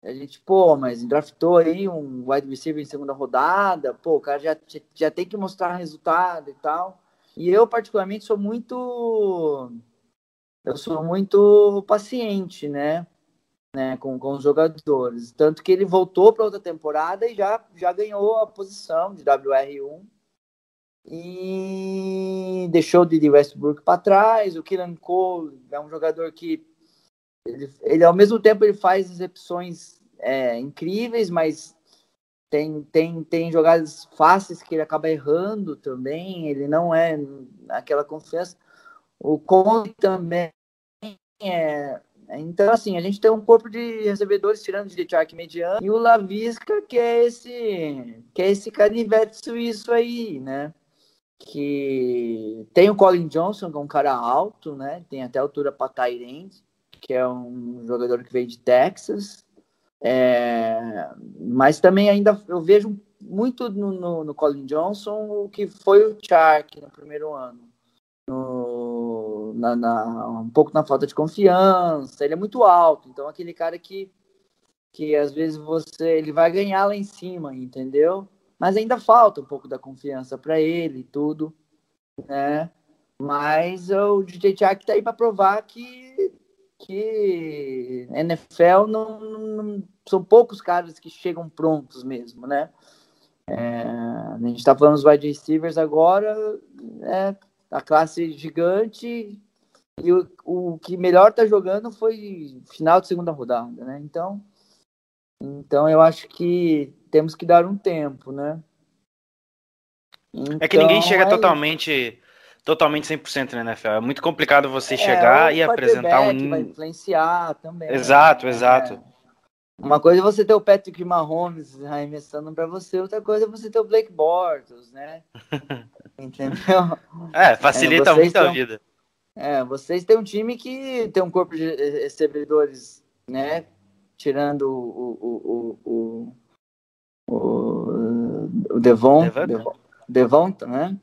a gente, pô, mas draftou aí um wide receiver em segunda rodada, pô, o cara já, já tem que mostrar resultado e tal. E eu, particularmente, sou muito. Eu sou muito paciente, né? né com, com os jogadores. Tanto que ele voltou para outra temporada e já, já ganhou a posição de WR1 e deixou o Didi Westbrook para trás. O Killan Cole é um jogador que ele, ele, ao mesmo tempo ele faz excepções é, incríveis, mas tem, tem, tem jogadas fáceis que ele acaba errando também. Ele não é aquela confiança. O Conde também é. Então, assim, a gente tem um corpo de recebedores tirando de Chark mediano e o Lavisca, que é esse que é esse canivete suíço aí, né? Que tem o Colin Johnson, que é um cara alto, né? Tem até altura para Tyrande, que é um jogador que veio de Texas. É, mas também ainda eu vejo muito no, no, no, Colin Johnson o que foi o Chark no primeiro ano. No, na, na, um pouco na falta de confiança, ele é muito alto, então aquele cara que, que às vezes você ele vai ganhar lá em cima, entendeu? Mas ainda falta um pouco da confiança para ele e tudo, né? Mas o DJ Chark tá aí para provar que que NFL não, não, são poucos caras que chegam prontos mesmo, né? É, a gente está falando dos wide receivers agora, é, a classe gigante e o, o que melhor tá jogando foi final de segunda rodada, né? Então, então eu acho que temos que dar um tempo, né? Então, é que ninguém chega é... totalmente totalmente 100% na NFL. É muito complicado você é, chegar e apresentar um. Vai influenciar também. Exato, né? exato. É. Uma coisa é você ter o Patrick Mahomes arremessando para você, outra coisa é você ter o Blake Bortles, né? [LAUGHS] Entendeu? É, facilita é, muito a vida. É, vocês têm um time que tem um corpo de recebedores, né? Tirando o, o, o, o, o Devon, Devon, Devon, né?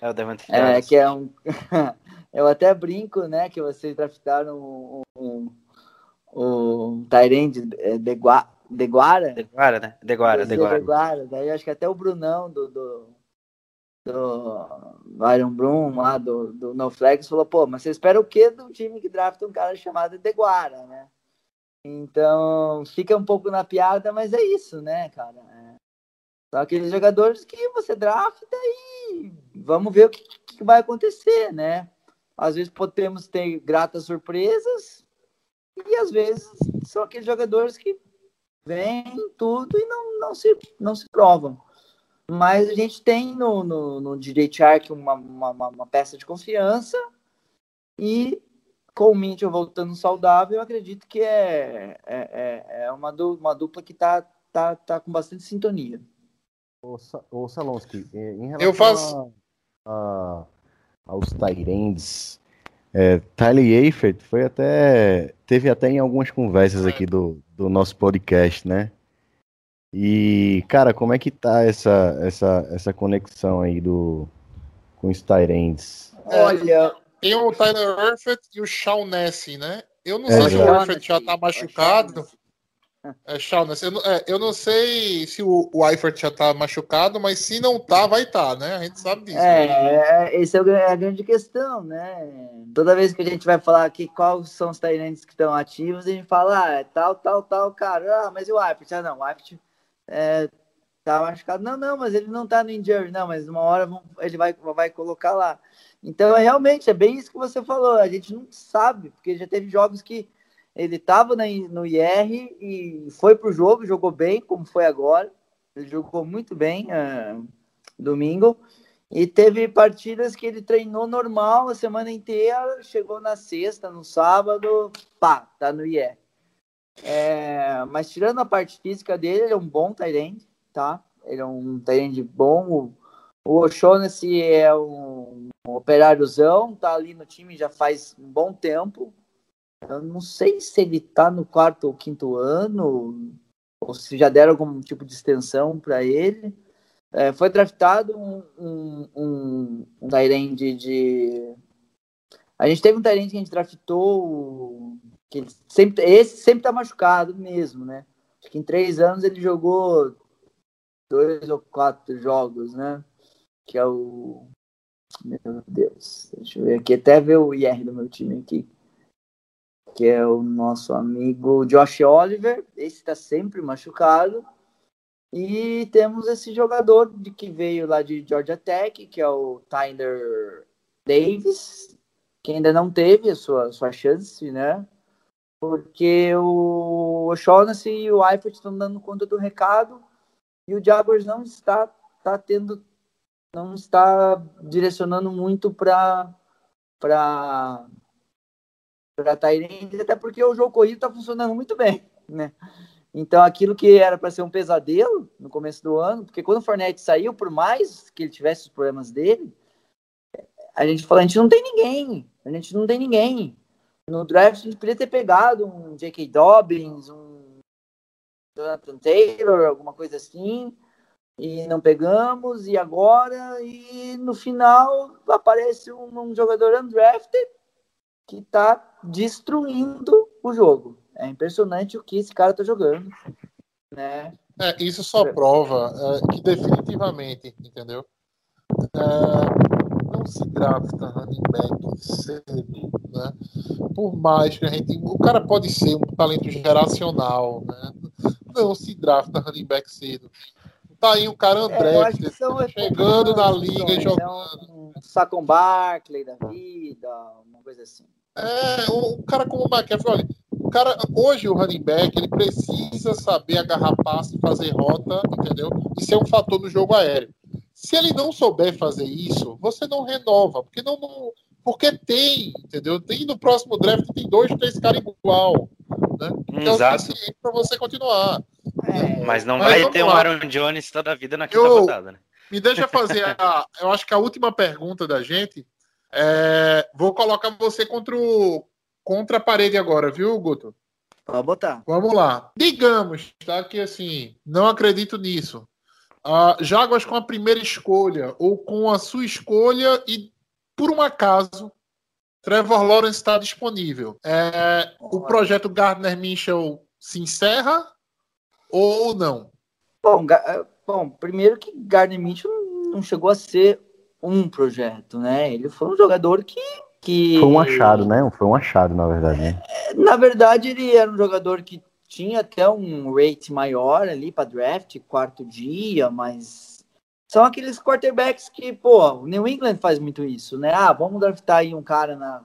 É o Devon é, que é um. [LAUGHS] eu até brinco, né? Que vocês draftaram um, um, um Tyrande Deguara. Deguara, Deguara, né? Deguara, Deguara. Deguara. Daí acho que até o Brunão do, do, do Iron Brum lá do, do No Flags falou: pô, mas você espera o quê do time que drafta um cara chamado Deguara, né? Então fica um pouco na piada, mas é isso, né, cara? É. São aqueles jogadores que você drafta e vamos ver o que, que, vai acontecer, né? Às vezes podemos ter gratas surpresas e às vezes são aqueles jogadores que vêm tudo e não, não, se, não se provam. Mas a gente tem no, no, no DJ Shark uma, uma, uma, peça de confiança e com o Mitchell voltando saudável, eu acredito que é, é, é uma, du, uma dupla que tá, tá, tá com bastante sintonia. O, o Salonski, em relação eu faço... a... a- aos Tyrands, é, Tyler Eifert foi até. Teve até em algumas conversas aqui do, do nosso podcast, né? E, cara, como é que tá essa, essa, essa conexão aí do, com os Tyrands? Olha, Tem o Tyler Earfett e o Shawn Nessie, né? Eu não É, sei se o. Earfett já tá machucado. É, Shawn Nessie. Eu, não- é, eu não sei se o, o Eifert já tá machucado, mas se não tá, vai tá, né? A gente sabe disso. né? É, essa é é a grande questão, né? Toda vez que a gente vai falar aqui quais são os Tyrants que estão ativos, a gente fala, ah, é tal, tal, tal, cara. Ah, mas e o Eifert? Ah, não, o Eifert é, tá machucado. Não, não, mas ele não tá no injury. Não, mas uma hora vão- ele vai, vai colocar lá. Então, é, realmente, é bem isso que você falou. A gente não sabe, porque já teve jogos que ele tava na- no IR e foi pro jogo, jogou bem, como foi agora. Ele jogou muito bem ah, domingo. E teve partidas que ele treinou normal a semana inteira, chegou na sexta, no sábado, pá, tá no IE. É, mas tirando a parte física dele, ele é um bom Tyrande, tá? Ele é um Tyrande bom. O, o O'Shaughnessy é um, um operáriozão, tá ali no time já faz um bom tempo. Eu não sei se ele tá no quarto ou quinto ano, ou se já deram algum tipo de extensão para ele. É, foi draftado um, um, um, um de. A gente teve um Tyrande que a gente draftou. Que sempre, esse sempre tá machucado mesmo, né? Acho que em três anos ele jogou dois ou quatro jogos, né? Que é o. Meu Deus. Deixa eu ver aqui, até ver o IR do meu time aqui. Que é o nosso amigo Josh Oliver. Esse tá sempre machucado. E temos esse jogador de que veio lá de Georgia Tech, que é o Tyler Davis, que ainda não teve a sua, sua chance, né? Porque o O'Shaughnessy e o Eifert estão dando conta do recado e o Jaguars não está, está tendo, não está direcionando muito para para para Tyrande, até porque o jogo corrido está funcionando muito bem, [LAUGHS] né? Então, aquilo que era para ser um pesadelo no começo do ano, porque quando o Fournette saiu, por mais que ele tivesse os problemas dele, a gente falou, a gente não tem ninguém, a gente não tem ninguém. No draft, a gente poderia ter pegado um J.K. Dobbins, um Jonathan Taylor, alguma coisa assim, e não pegamos, e agora, e no final, aparece um, um jogador undrafted que está destruindo o jogo. É impressionante o que esse cara tá jogando, né? É, isso só prova é, que definitivamente, entendeu? É, não se drafta running back cedo, né? Por mais que a gente. O cara pode ser um talento geracional, né? Não se drafta running back cedo. Tá aí um cara É, acho undrafted, que são chegando na liga e né? jogando. Um Sacon Barkley da vida, uma coisa assim. É, um cara como o McCaffrey, olha, o cara, hoje o running back, ele precisa saber agarrar passe, fazer rota, entendeu? E ser um fator no jogo aéreo. Se ele não souber fazer isso, você não renova, porque não, não- porque tem, entendeu? Tem no próximo draft tem dois, três caras igual, né? Então é o Exato. suficiente para você continuar. É, Mas não Mas vai ter um lá. Aaron Jones toda a vida na quinta Eu- rodada, né? Me deixa fazer [LAUGHS] a, eu acho que a última pergunta da gente. é, vou colocar você contra o contra a parede agora, viu, Guto? pode botar. Vamos lá. Digamos, tá? Que assim, não acredito nisso. Jaguars com a primeira escolha, ou com a sua escolha, e por um acaso, Trevor Lawrence está disponível. É, o projeto Gardner Mitchell se encerra ou não? Bom, eh, bom, primeiro que Gardner Mitchell não chegou a ser um projeto, né? Ele foi um jogador que. que Foi um achado, né? Foi um achado, na verdade, né? Na verdade, ele era um jogador que tinha até um rate maior ali para draft, quarto dia, mas são aqueles quarterbacks que, pô, o New England faz muito isso, né? Ah, vamos draftar aí um cara na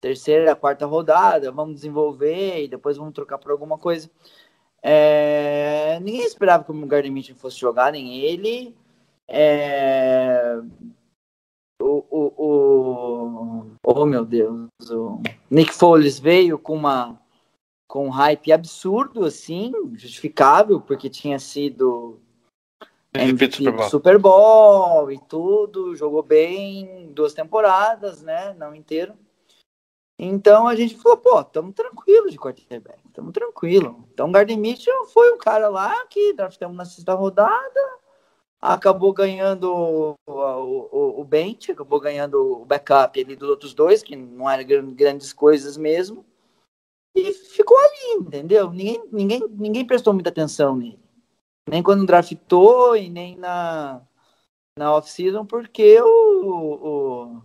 terceira, quarta rodada, vamos desenvolver e depois vamos trocar por alguma coisa. É, Ninguém esperava que o Gardner Mitchell fosse jogar, nem ele. É, O, o, o... Oh, meu Deus. O Nick Foles veio com uma com um hype absurdo, assim, justificável, porque tinha sido MVP Super Bowl. Super Bowl e tudo, jogou bem duas temporadas, né? Não inteiro. Então a gente falou, pô, estamos tranquilos de quarterback, estamos tranquilos. Então o Gardner Mitchell foi o cara lá que draftamos na sexta rodada, acabou ganhando o, o, o bench, acabou ganhando o backup ali dos outros dois, que não eram gran- grandes coisas mesmo, e ficou ali, entendeu? Ninguém, ninguém, ninguém prestou muita atenção nele. Nem quando draftou e nem na, na off-season, porque o, o,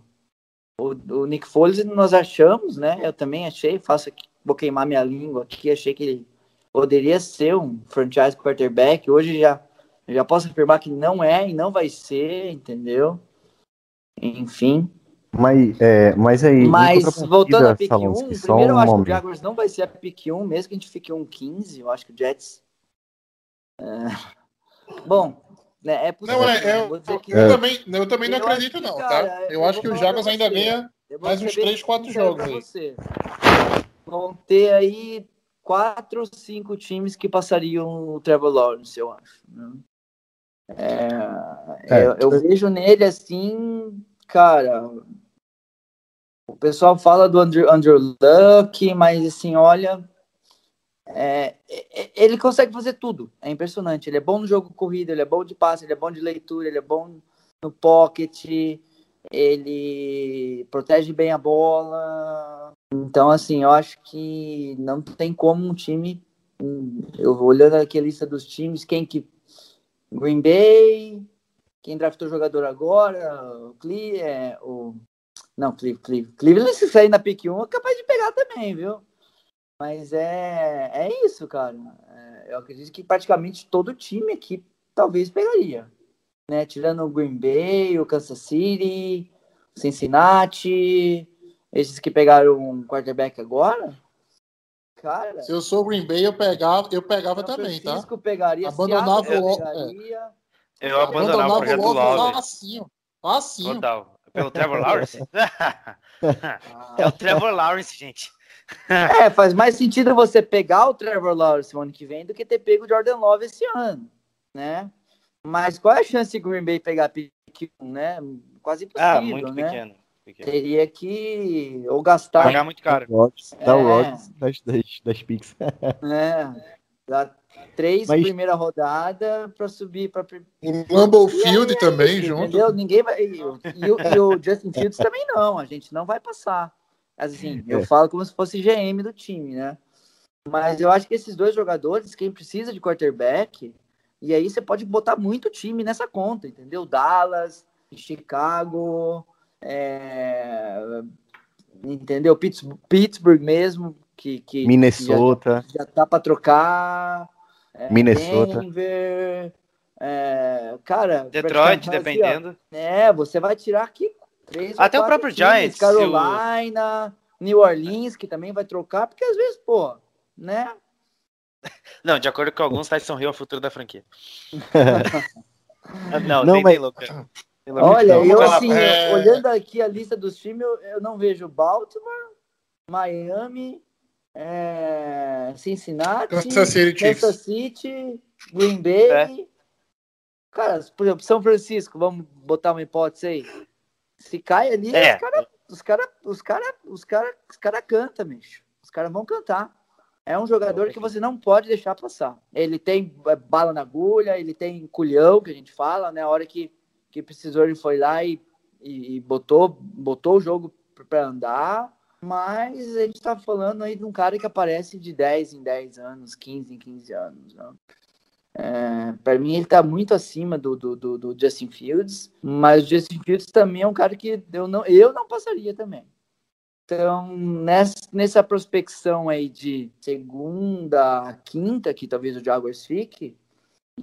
o, o Nick Foles nós achamos, né? Eu também achei, faço aqui, vou queimar minha língua aqui, achei que ele poderia ser um franchise quarterback. Hoje já, já posso afirmar que não é e não vai ser, entendeu? Enfim. Mas, é, mas aí. Mas voltando a pick 1, Salonsky, só primeiro eu um acho que o momento. Jaguars não vai ser a pick 1, mesmo que a gente fique um 15, eu acho que o Jets. é, [LAUGHS] Bom, né, é possível. Não, é, é, vou eu, dizer que- eu também, eu também não Eu acredito, que, não, cara, tá? eu Eu acho que o Jaguars ainda ganha. Eu mais uns bem três, quatro sincero jogos pra aí. você. Vão ter aí quatro ou cinco times que passariam o Trevor Lawrence, eu acho. né? É, É. eu, eu vejo nele assim, cara. O pessoal fala do Andrew, Andrew Luck, mas assim, olha, é, é, ele consegue fazer tudo. É impressionante. Ele é bom no jogo corrido, ele é bom de passe, ele é bom de leitura, ele é bom no pocket, ele protege bem a bola. Então, assim, eu acho que não tem como um time. Eu olhando aqui a lista dos times, quem que. Green Bay, quem draftou jogador agora, o Cle, é, o. Não, Cleveland, Cleveland. Cleveland, se sair na pick 1, é capaz de pegar também, viu? Mas é, é isso, cara. É, eu acredito que praticamente todo time aqui talvez pegaria. Né? Tirando o Green Bay, o Kansas City, o Cincinnati, esses que pegaram um quarterback agora. Cara, Se eu sou o Green Bay, eu pegava, eu pegava também, tá? Francisco pegaria, Abandonava Seattle o- pegaria. Eu abandonava o Abandonava projeto Lawrence. facinho. Facinho. Total. Pelo Trevor Lawrence? Ah, [LAUGHS] é o Trevor Lawrence, gente. É, faz mais sentido você pegar o Trevor Lawrence no ano que vem do que ter pego o Jordan Love esse ano, né? Mas qual é a chance de Green Bay pegar pick 1, né? Quase impossível, Ah, muito né? pequeno. Teria que ou gastar, Pagar muito caro. Dá o É. Rodgers das, das, das picks. [LAUGHS] né? Dar três Mas- primeira rodada para subir para O Lambeau Field também, junto. Entendeu? Ninguém vai. E, o- e o- e o [LAUGHS] Justin Fields também não, a gente não vai passar. Assim, eu É. falo como se fosse GM do time, né? Mas eu acho que esses dois jogadores, quem precisa de quarterback, e aí você pode botar muito time nessa conta, entendeu? Dallas, Chicago, é, entendeu? Pittsburgh, mesmo, que, que Minnesota. que já, já tá para trocar. é, Minnesota. Denver, é, cara, Detroit, assim, ó, dependendo. é, você vai tirar aqui três ou Até o próprio times, Giants, se o- Carolina, New Orleans, que também vai trocar, porque às vezes, pô, né? [LAUGHS] Não, de acordo com alguns, Tyson Hill é o futuro da franquia. [LAUGHS] [LAUGHS] Não, Não, tem, mas- tem louca. Olha, eu assim, é- olhando aqui a lista dos times, eu, eu não vejo Baltimore, Miami, é, Cincinnati, Kansas City. Kansas City, Green Bay. É. Cara, por exemplo, São Francisco, vamos botar uma hipótese aí. Se cai ali, É. os caras os cara, os cara, os cara, os cara cantam, bicho. Os caras vão cantar. É um jogador que você não pode deixar passar. Ele tem é, bala na agulha, ele tem culhão, que a gente fala, né? A hora que, que precisou, ele foi lá e, e, e botou, botou o jogo para andar. Mas a gente tá falando aí de um cara que aparece de 10 em 10 anos, 15 em 15 anos. Né? É, para mim, ele tá muito acima do, do, do, do Justin Fields, mas o Justin Fields também é um cara que eu não, eu não passaria também. Então, nessa, nessa prospecção aí de segunda a quinta, que talvez o Jaguars fique,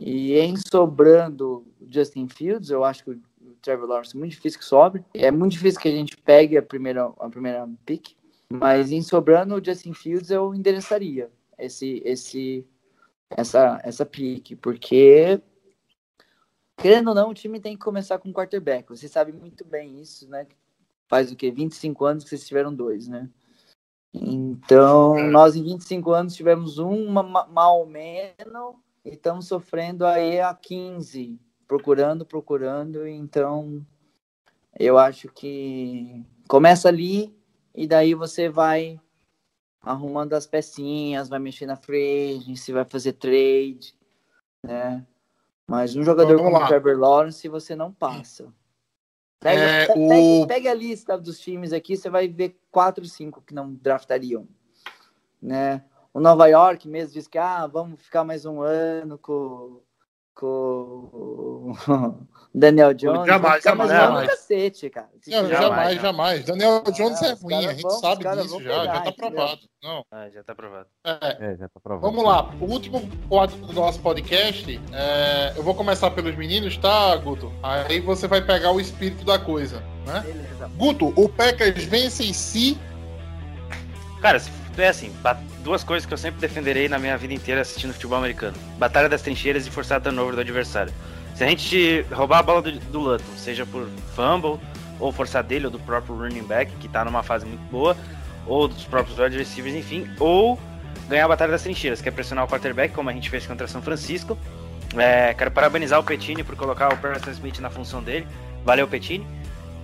e em sobrando Justin Fields, eu acho que o Trevor Lawrence é muito difícil que sobre. É muito difícil que a gente pegue a primeira, a primeira pick, mas em sobrando o Justin Fields eu endereçaria esse, esse, essa, essa pick, porque querendo ou não, o time tem que começar com quarterback. Você sabe muito bem isso, né? Faz o quê? 25 anos que vocês tiveram dois, né? Então, nós em 25 anos tivemos um ma- ma- mal menos e estamos sofrendo aí há 15 procurando, procurando, então eu acho que começa ali e daí você vai arrumando as pecinhas, vai mexer na free agency, vai fazer trade, né? Mas um jogador como o Trevor Lawrence você não passa. Pega, É, o- pegue a lista dos times aqui, você vai ver quatro, cinco que não draftariam, né? O Nova York mesmo diz que ah, vamos ficar mais um ano com, com o [LAUGHS] Daniel Jones. Jamais, ficar mais jamais, um jamais. cacete, cara. Não, Jamais, jamais, jamais. Daniel Jones Ah, é ruim, a gente vão- sabe disso já, já pegar, tá entendeu? provado. Não, Ah, já tá aprovado. é. É, já tá provado. Vamos lá, o último quadro do nosso podcast. é, eu vou começar pelos meninos, tá, Guto? Aí você vai pegar o espírito da coisa, né? Beleza. Guto, o Packers vence em si. Cara, se- é assim, duas coisas que eu sempre defenderei na minha vida inteira assistindo futebol americano. Batalha das trincheiras e forçar turnover do adversário. Se a gente roubar a bola do, do Lutton, seja por fumble, ou forçar dele, ou do próprio running back, que tá numa fase muito boa, ou dos próprios receivers, enfim, ou ganhar a batalha das trincheiras, que é pressionar o quarterback, como a gente fez contra São Francisco. É, quero parabenizar o Petini por colocar o Preston Smith na função dele. Valeu, Petini.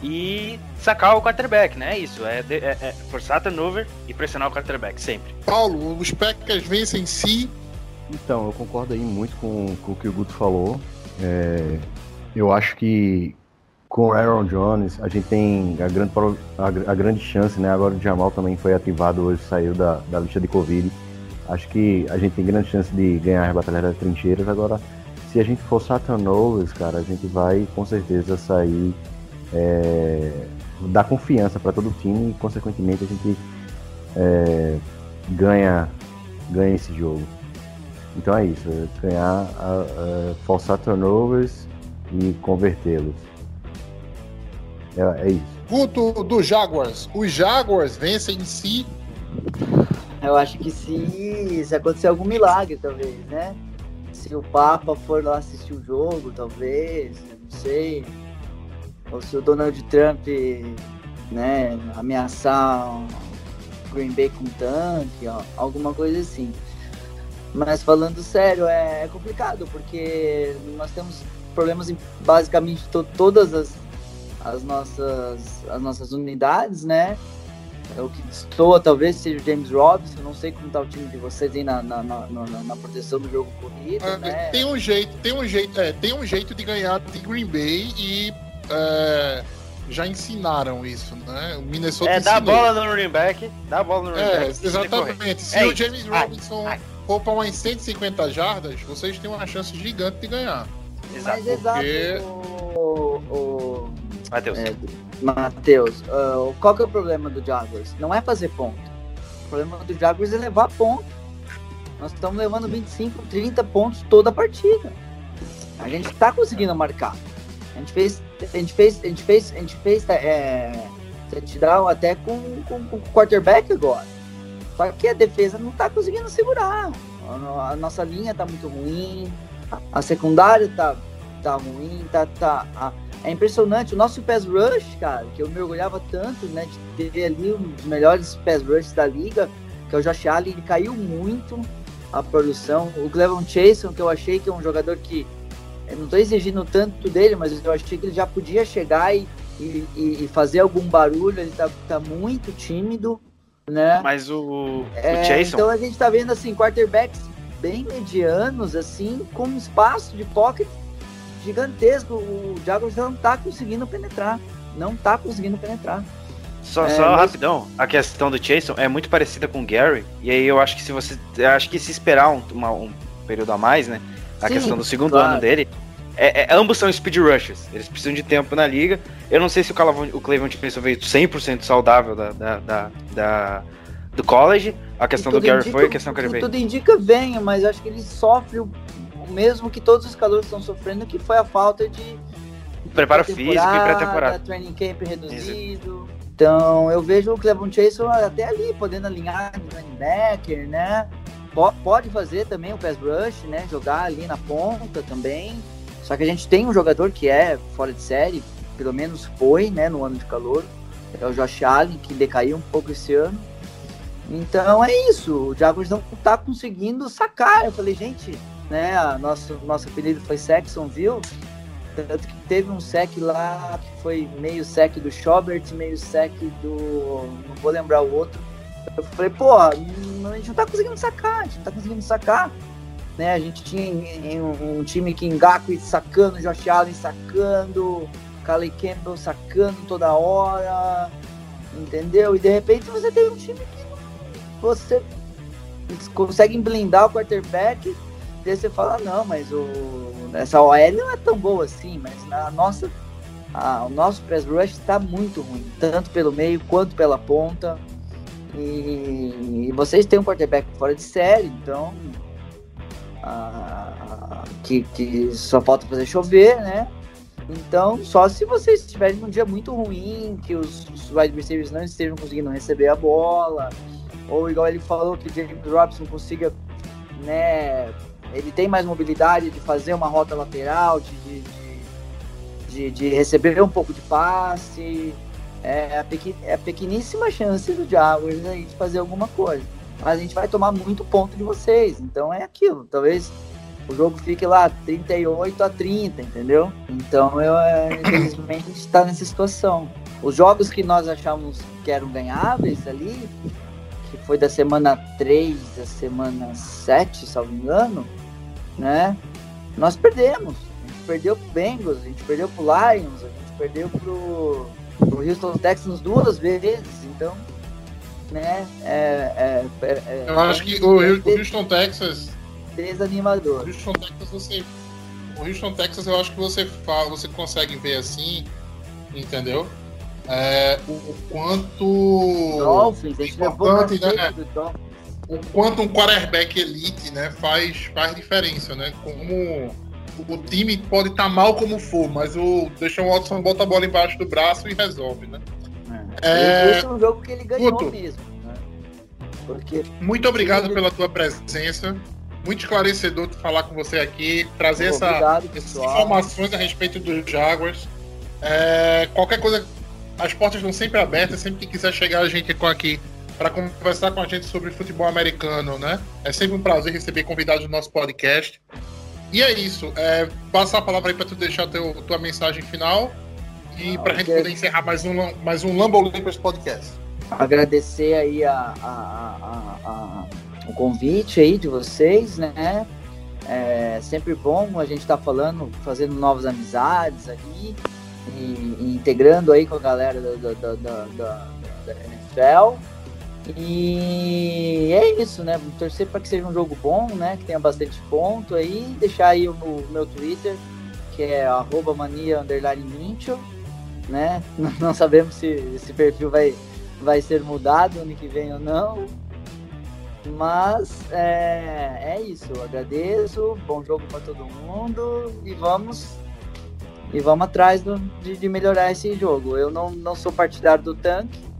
E sacar o quarterback, né? É isso. É, é- é forçar turnover e pressionar o quarterback, sempre. Paulo, os Packers vencem em si. Então, eu concordo aí muito com, com o que o Guto falou. É, eu acho que com o Aaron Jones a gente tem a grande, a, a grande chance, né? Agora o Jamal também foi ativado hoje, saiu da, da lista de Covid. Acho que a gente tem grande chance de ganhar as batalhas das trincheiras. Agora, se a gente forçar turnovers, cara, a gente vai com certeza sair. É, dar confiança para todo o time e, consequentemente, a gente é, ganha, ganha esse jogo. Então é isso, ganhar, a- a- forçar turnovers e convertê-los. É, é isso. Guto do Jaguars. Os Jaguars vencem em si. Eu acho que se, se acontecer algum milagre, talvez, né? Se o Papa for lá assistir o jogo, talvez, eu não sei. Ou se o Donald Trump, né, ameaçar Green Bay com tanque, ó, alguma coisa assim. Mas falando sério, é, é complicado, porque nós temos problemas em basicamente to- todas as, as, nossas, as nossas unidades, né? É O que destoa talvez seja o James Robinson, não sei como tá o time de vocês aí na, na, na, na- na proteção do jogo corrido, É, né? Tem um jeito, tem um jeito, é, tem um jeito de ganhar de Green Bay e é, já ensinaram isso, né? O Minnesota É, dá ensinou. bola no running back, dá a bola no running É, back. exatamente. Se É o isso. James Ai, Robinson ai. for para umas 150 jardas, vocês têm uma chance gigante de ganhar. Exato. Mas exato, porque- o, o Matheus. é, Matheus, ah, qual que é o problema do Jaguars? Não é fazer ponto. O problema do Jaguars é levar ponto. Nós estamos levando 25, 30 pontos toda a partida. A gente está conseguindo marcar. A gente fez, a gente fez, a gente fez, a gente fez é, touchdown até com, com, com quarterback agora. Só que a defesa não está conseguindo segurar. A, a nossa linha está muito ruim. A secundária tá, tá ruim, tá, tá, a- é impressionante. O nosso pass rush, cara, que eu me orgulhava tanto, né, de ter ali um dos melhores pass rushes da liga, que é o Josh Allen, ele caiu muito a produção. O Clevon Chason, que eu achei que é um jogador que eu não tô exigindo tanto dele, mas eu achei que ele já podia chegar e, e, e- fazer algum barulho. Ele tá, tá muito tímido, né? Mas o, É, o Jason, Então a gente tá vendo assim, quarterbacks bem medianos, assim, com um espaço de pocket gigantesco. O Jaguars não tá conseguindo penetrar. Não tá conseguindo penetrar. só, é, só mas- rapidão, a questão do Jason é muito parecida com o Gary, e aí eu acho que se você. eu acho que se esperar um, uma- um período a mais, né? A Sim, questão do segundo claro. ano dele. É, é- ambos são speed rushers, eles precisam de tempo na liga. Eu não sei se o, Calavon, o Cleveland Jason veio 100% saudável da, da, da- da- do college. A questão do Gary indica- foi, a questão que ele veio. Tudo indica venha, mas acho que ele sofre o mesmo que todos os calores estão sofrendo, que foi a falta de Preparo físico e pré-temporada. Training camp reduzido. Então, eu vejo o Clevon Chason até ali, podendo alinhar de running backer, né? Po- Pode fazer também o pass rush, né? Jogar ali na ponta também. Só que a gente tem um jogador que é fora de série, pelo menos foi, né? No ano de calor. É o Josh Allen, que decaiu um pouco esse ano. Então é isso, o Jaguars não tá conseguindo sacar. Eu falei, gente, né? A nosso, nosso apelido foi Saxonville. Tanto que teve um sec lá que foi meio sec do Schobert, meio sec do. Não vou lembrar o outro. Eu falei, pô, a gente não tá conseguindo sacar, a gente não tá conseguindo sacar. Né? A gente tinha um, time que Ngaku sacando, Josh Allen sacando, Calais Campbell sacando toda hora, entendeu? E de repente você tem um time que você eles conseguem blindar o quarterback, daí você fala, não, mas o, essa OL não é tão boa assim, mas a nossa, a- o nosso press rush está muito ruim, tanto pelo meio quanto pela ponta. E, e vocês têm um quarterback fora de série, então que, que só falta fazer chover, né? Então, só se vocês estiverem num dia muito ruim, que os, os wide receivers não estejam conseguindo receber a bola, ou igual ele falou que o James Robinson consiga, né? Ele tem mais mobilidade de fazer uma rota lateral, de, de, de, de receber um pouco de passe. É a, pequ, é a pequeníssima chance do Jaguars aí de fazer alguma coisa. Mas a gente vai tomar muito ponto de vocês. Então é aquilo. Talvez o jogo fique lá 38 a 30, entendeu? Então eu, é, infelizmente, a gente está nessa situação. Os jogos que nós achamos que eram ganháveis ali, que foi da semana 3 à semana 7, se não me engano, né? Nós perdemos. A gente perdeu pro Bengals, a gente perdeu pro Lions, a gente perdeu pro, pro Houston Texans duas vezes. Então, né? É, é, é, Eu acho que o, o Houston, Texas. Desanimador. O Houston, Texas, você. O Houston, Texas, eu acho que você fala, você consegue ver assim, entendeu? É, o, o quanto. Dolphins, a gente levou importante, né? o quanto um quarterback elite, né, faz, faz diferença, né? Como o time pode estar mal como for, mas o Deshaun Watson bota a bola embaixo do braço e resolve, né? É, Esse é um jogo que ele ganhou Guto. mesmo. Né? Porque Muito obrigado pela tua presença. Muito esclarecedor de falar com você aqui, trazer essa, obrigado, essas informações a respeito dos Jaguars. É, qualquer coisa, as portas estão sempre abertas, sempre que quiser chegar a gente com aqui para conversar com a gente sobre futebol americano, né? É sempre um prazer receber convidados do nosso podcast. E é isso. É, passar a palavra aí para tu deixar teu, tua mensagem final e para a gente poder encerrar mais um, mais um Lambo Limpers podcast. agradecer aí a, a- a- o convite aí de vocês, né? É sempre bom a gente estar falando, fazendo novas amizades ali e, e integrando aí com a galera da, da, da- da- da NFL. E é isso, né? Torcer para que seja um jogo bom, né? Que tenha bastante ponto aí. Deixar aí o meu, meu Twitter, que é arroba né? Não, [LAUGHS] não sabemos se esse perfil vai, vai ser mudado ano que vem ou não. Mas é, é isso. Agradeço. Bom jogo para todo mundo. E vamos. E vamos atrás do- de, de melhorar esse jogo. Eu não, não sou partidário do tanque.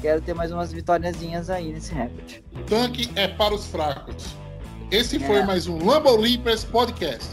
Quero ter mais umas vitóriazinhas aí nesse recorde. Tanque é para os fracos. Esse foi É. mais um Lambo Limpers podcast.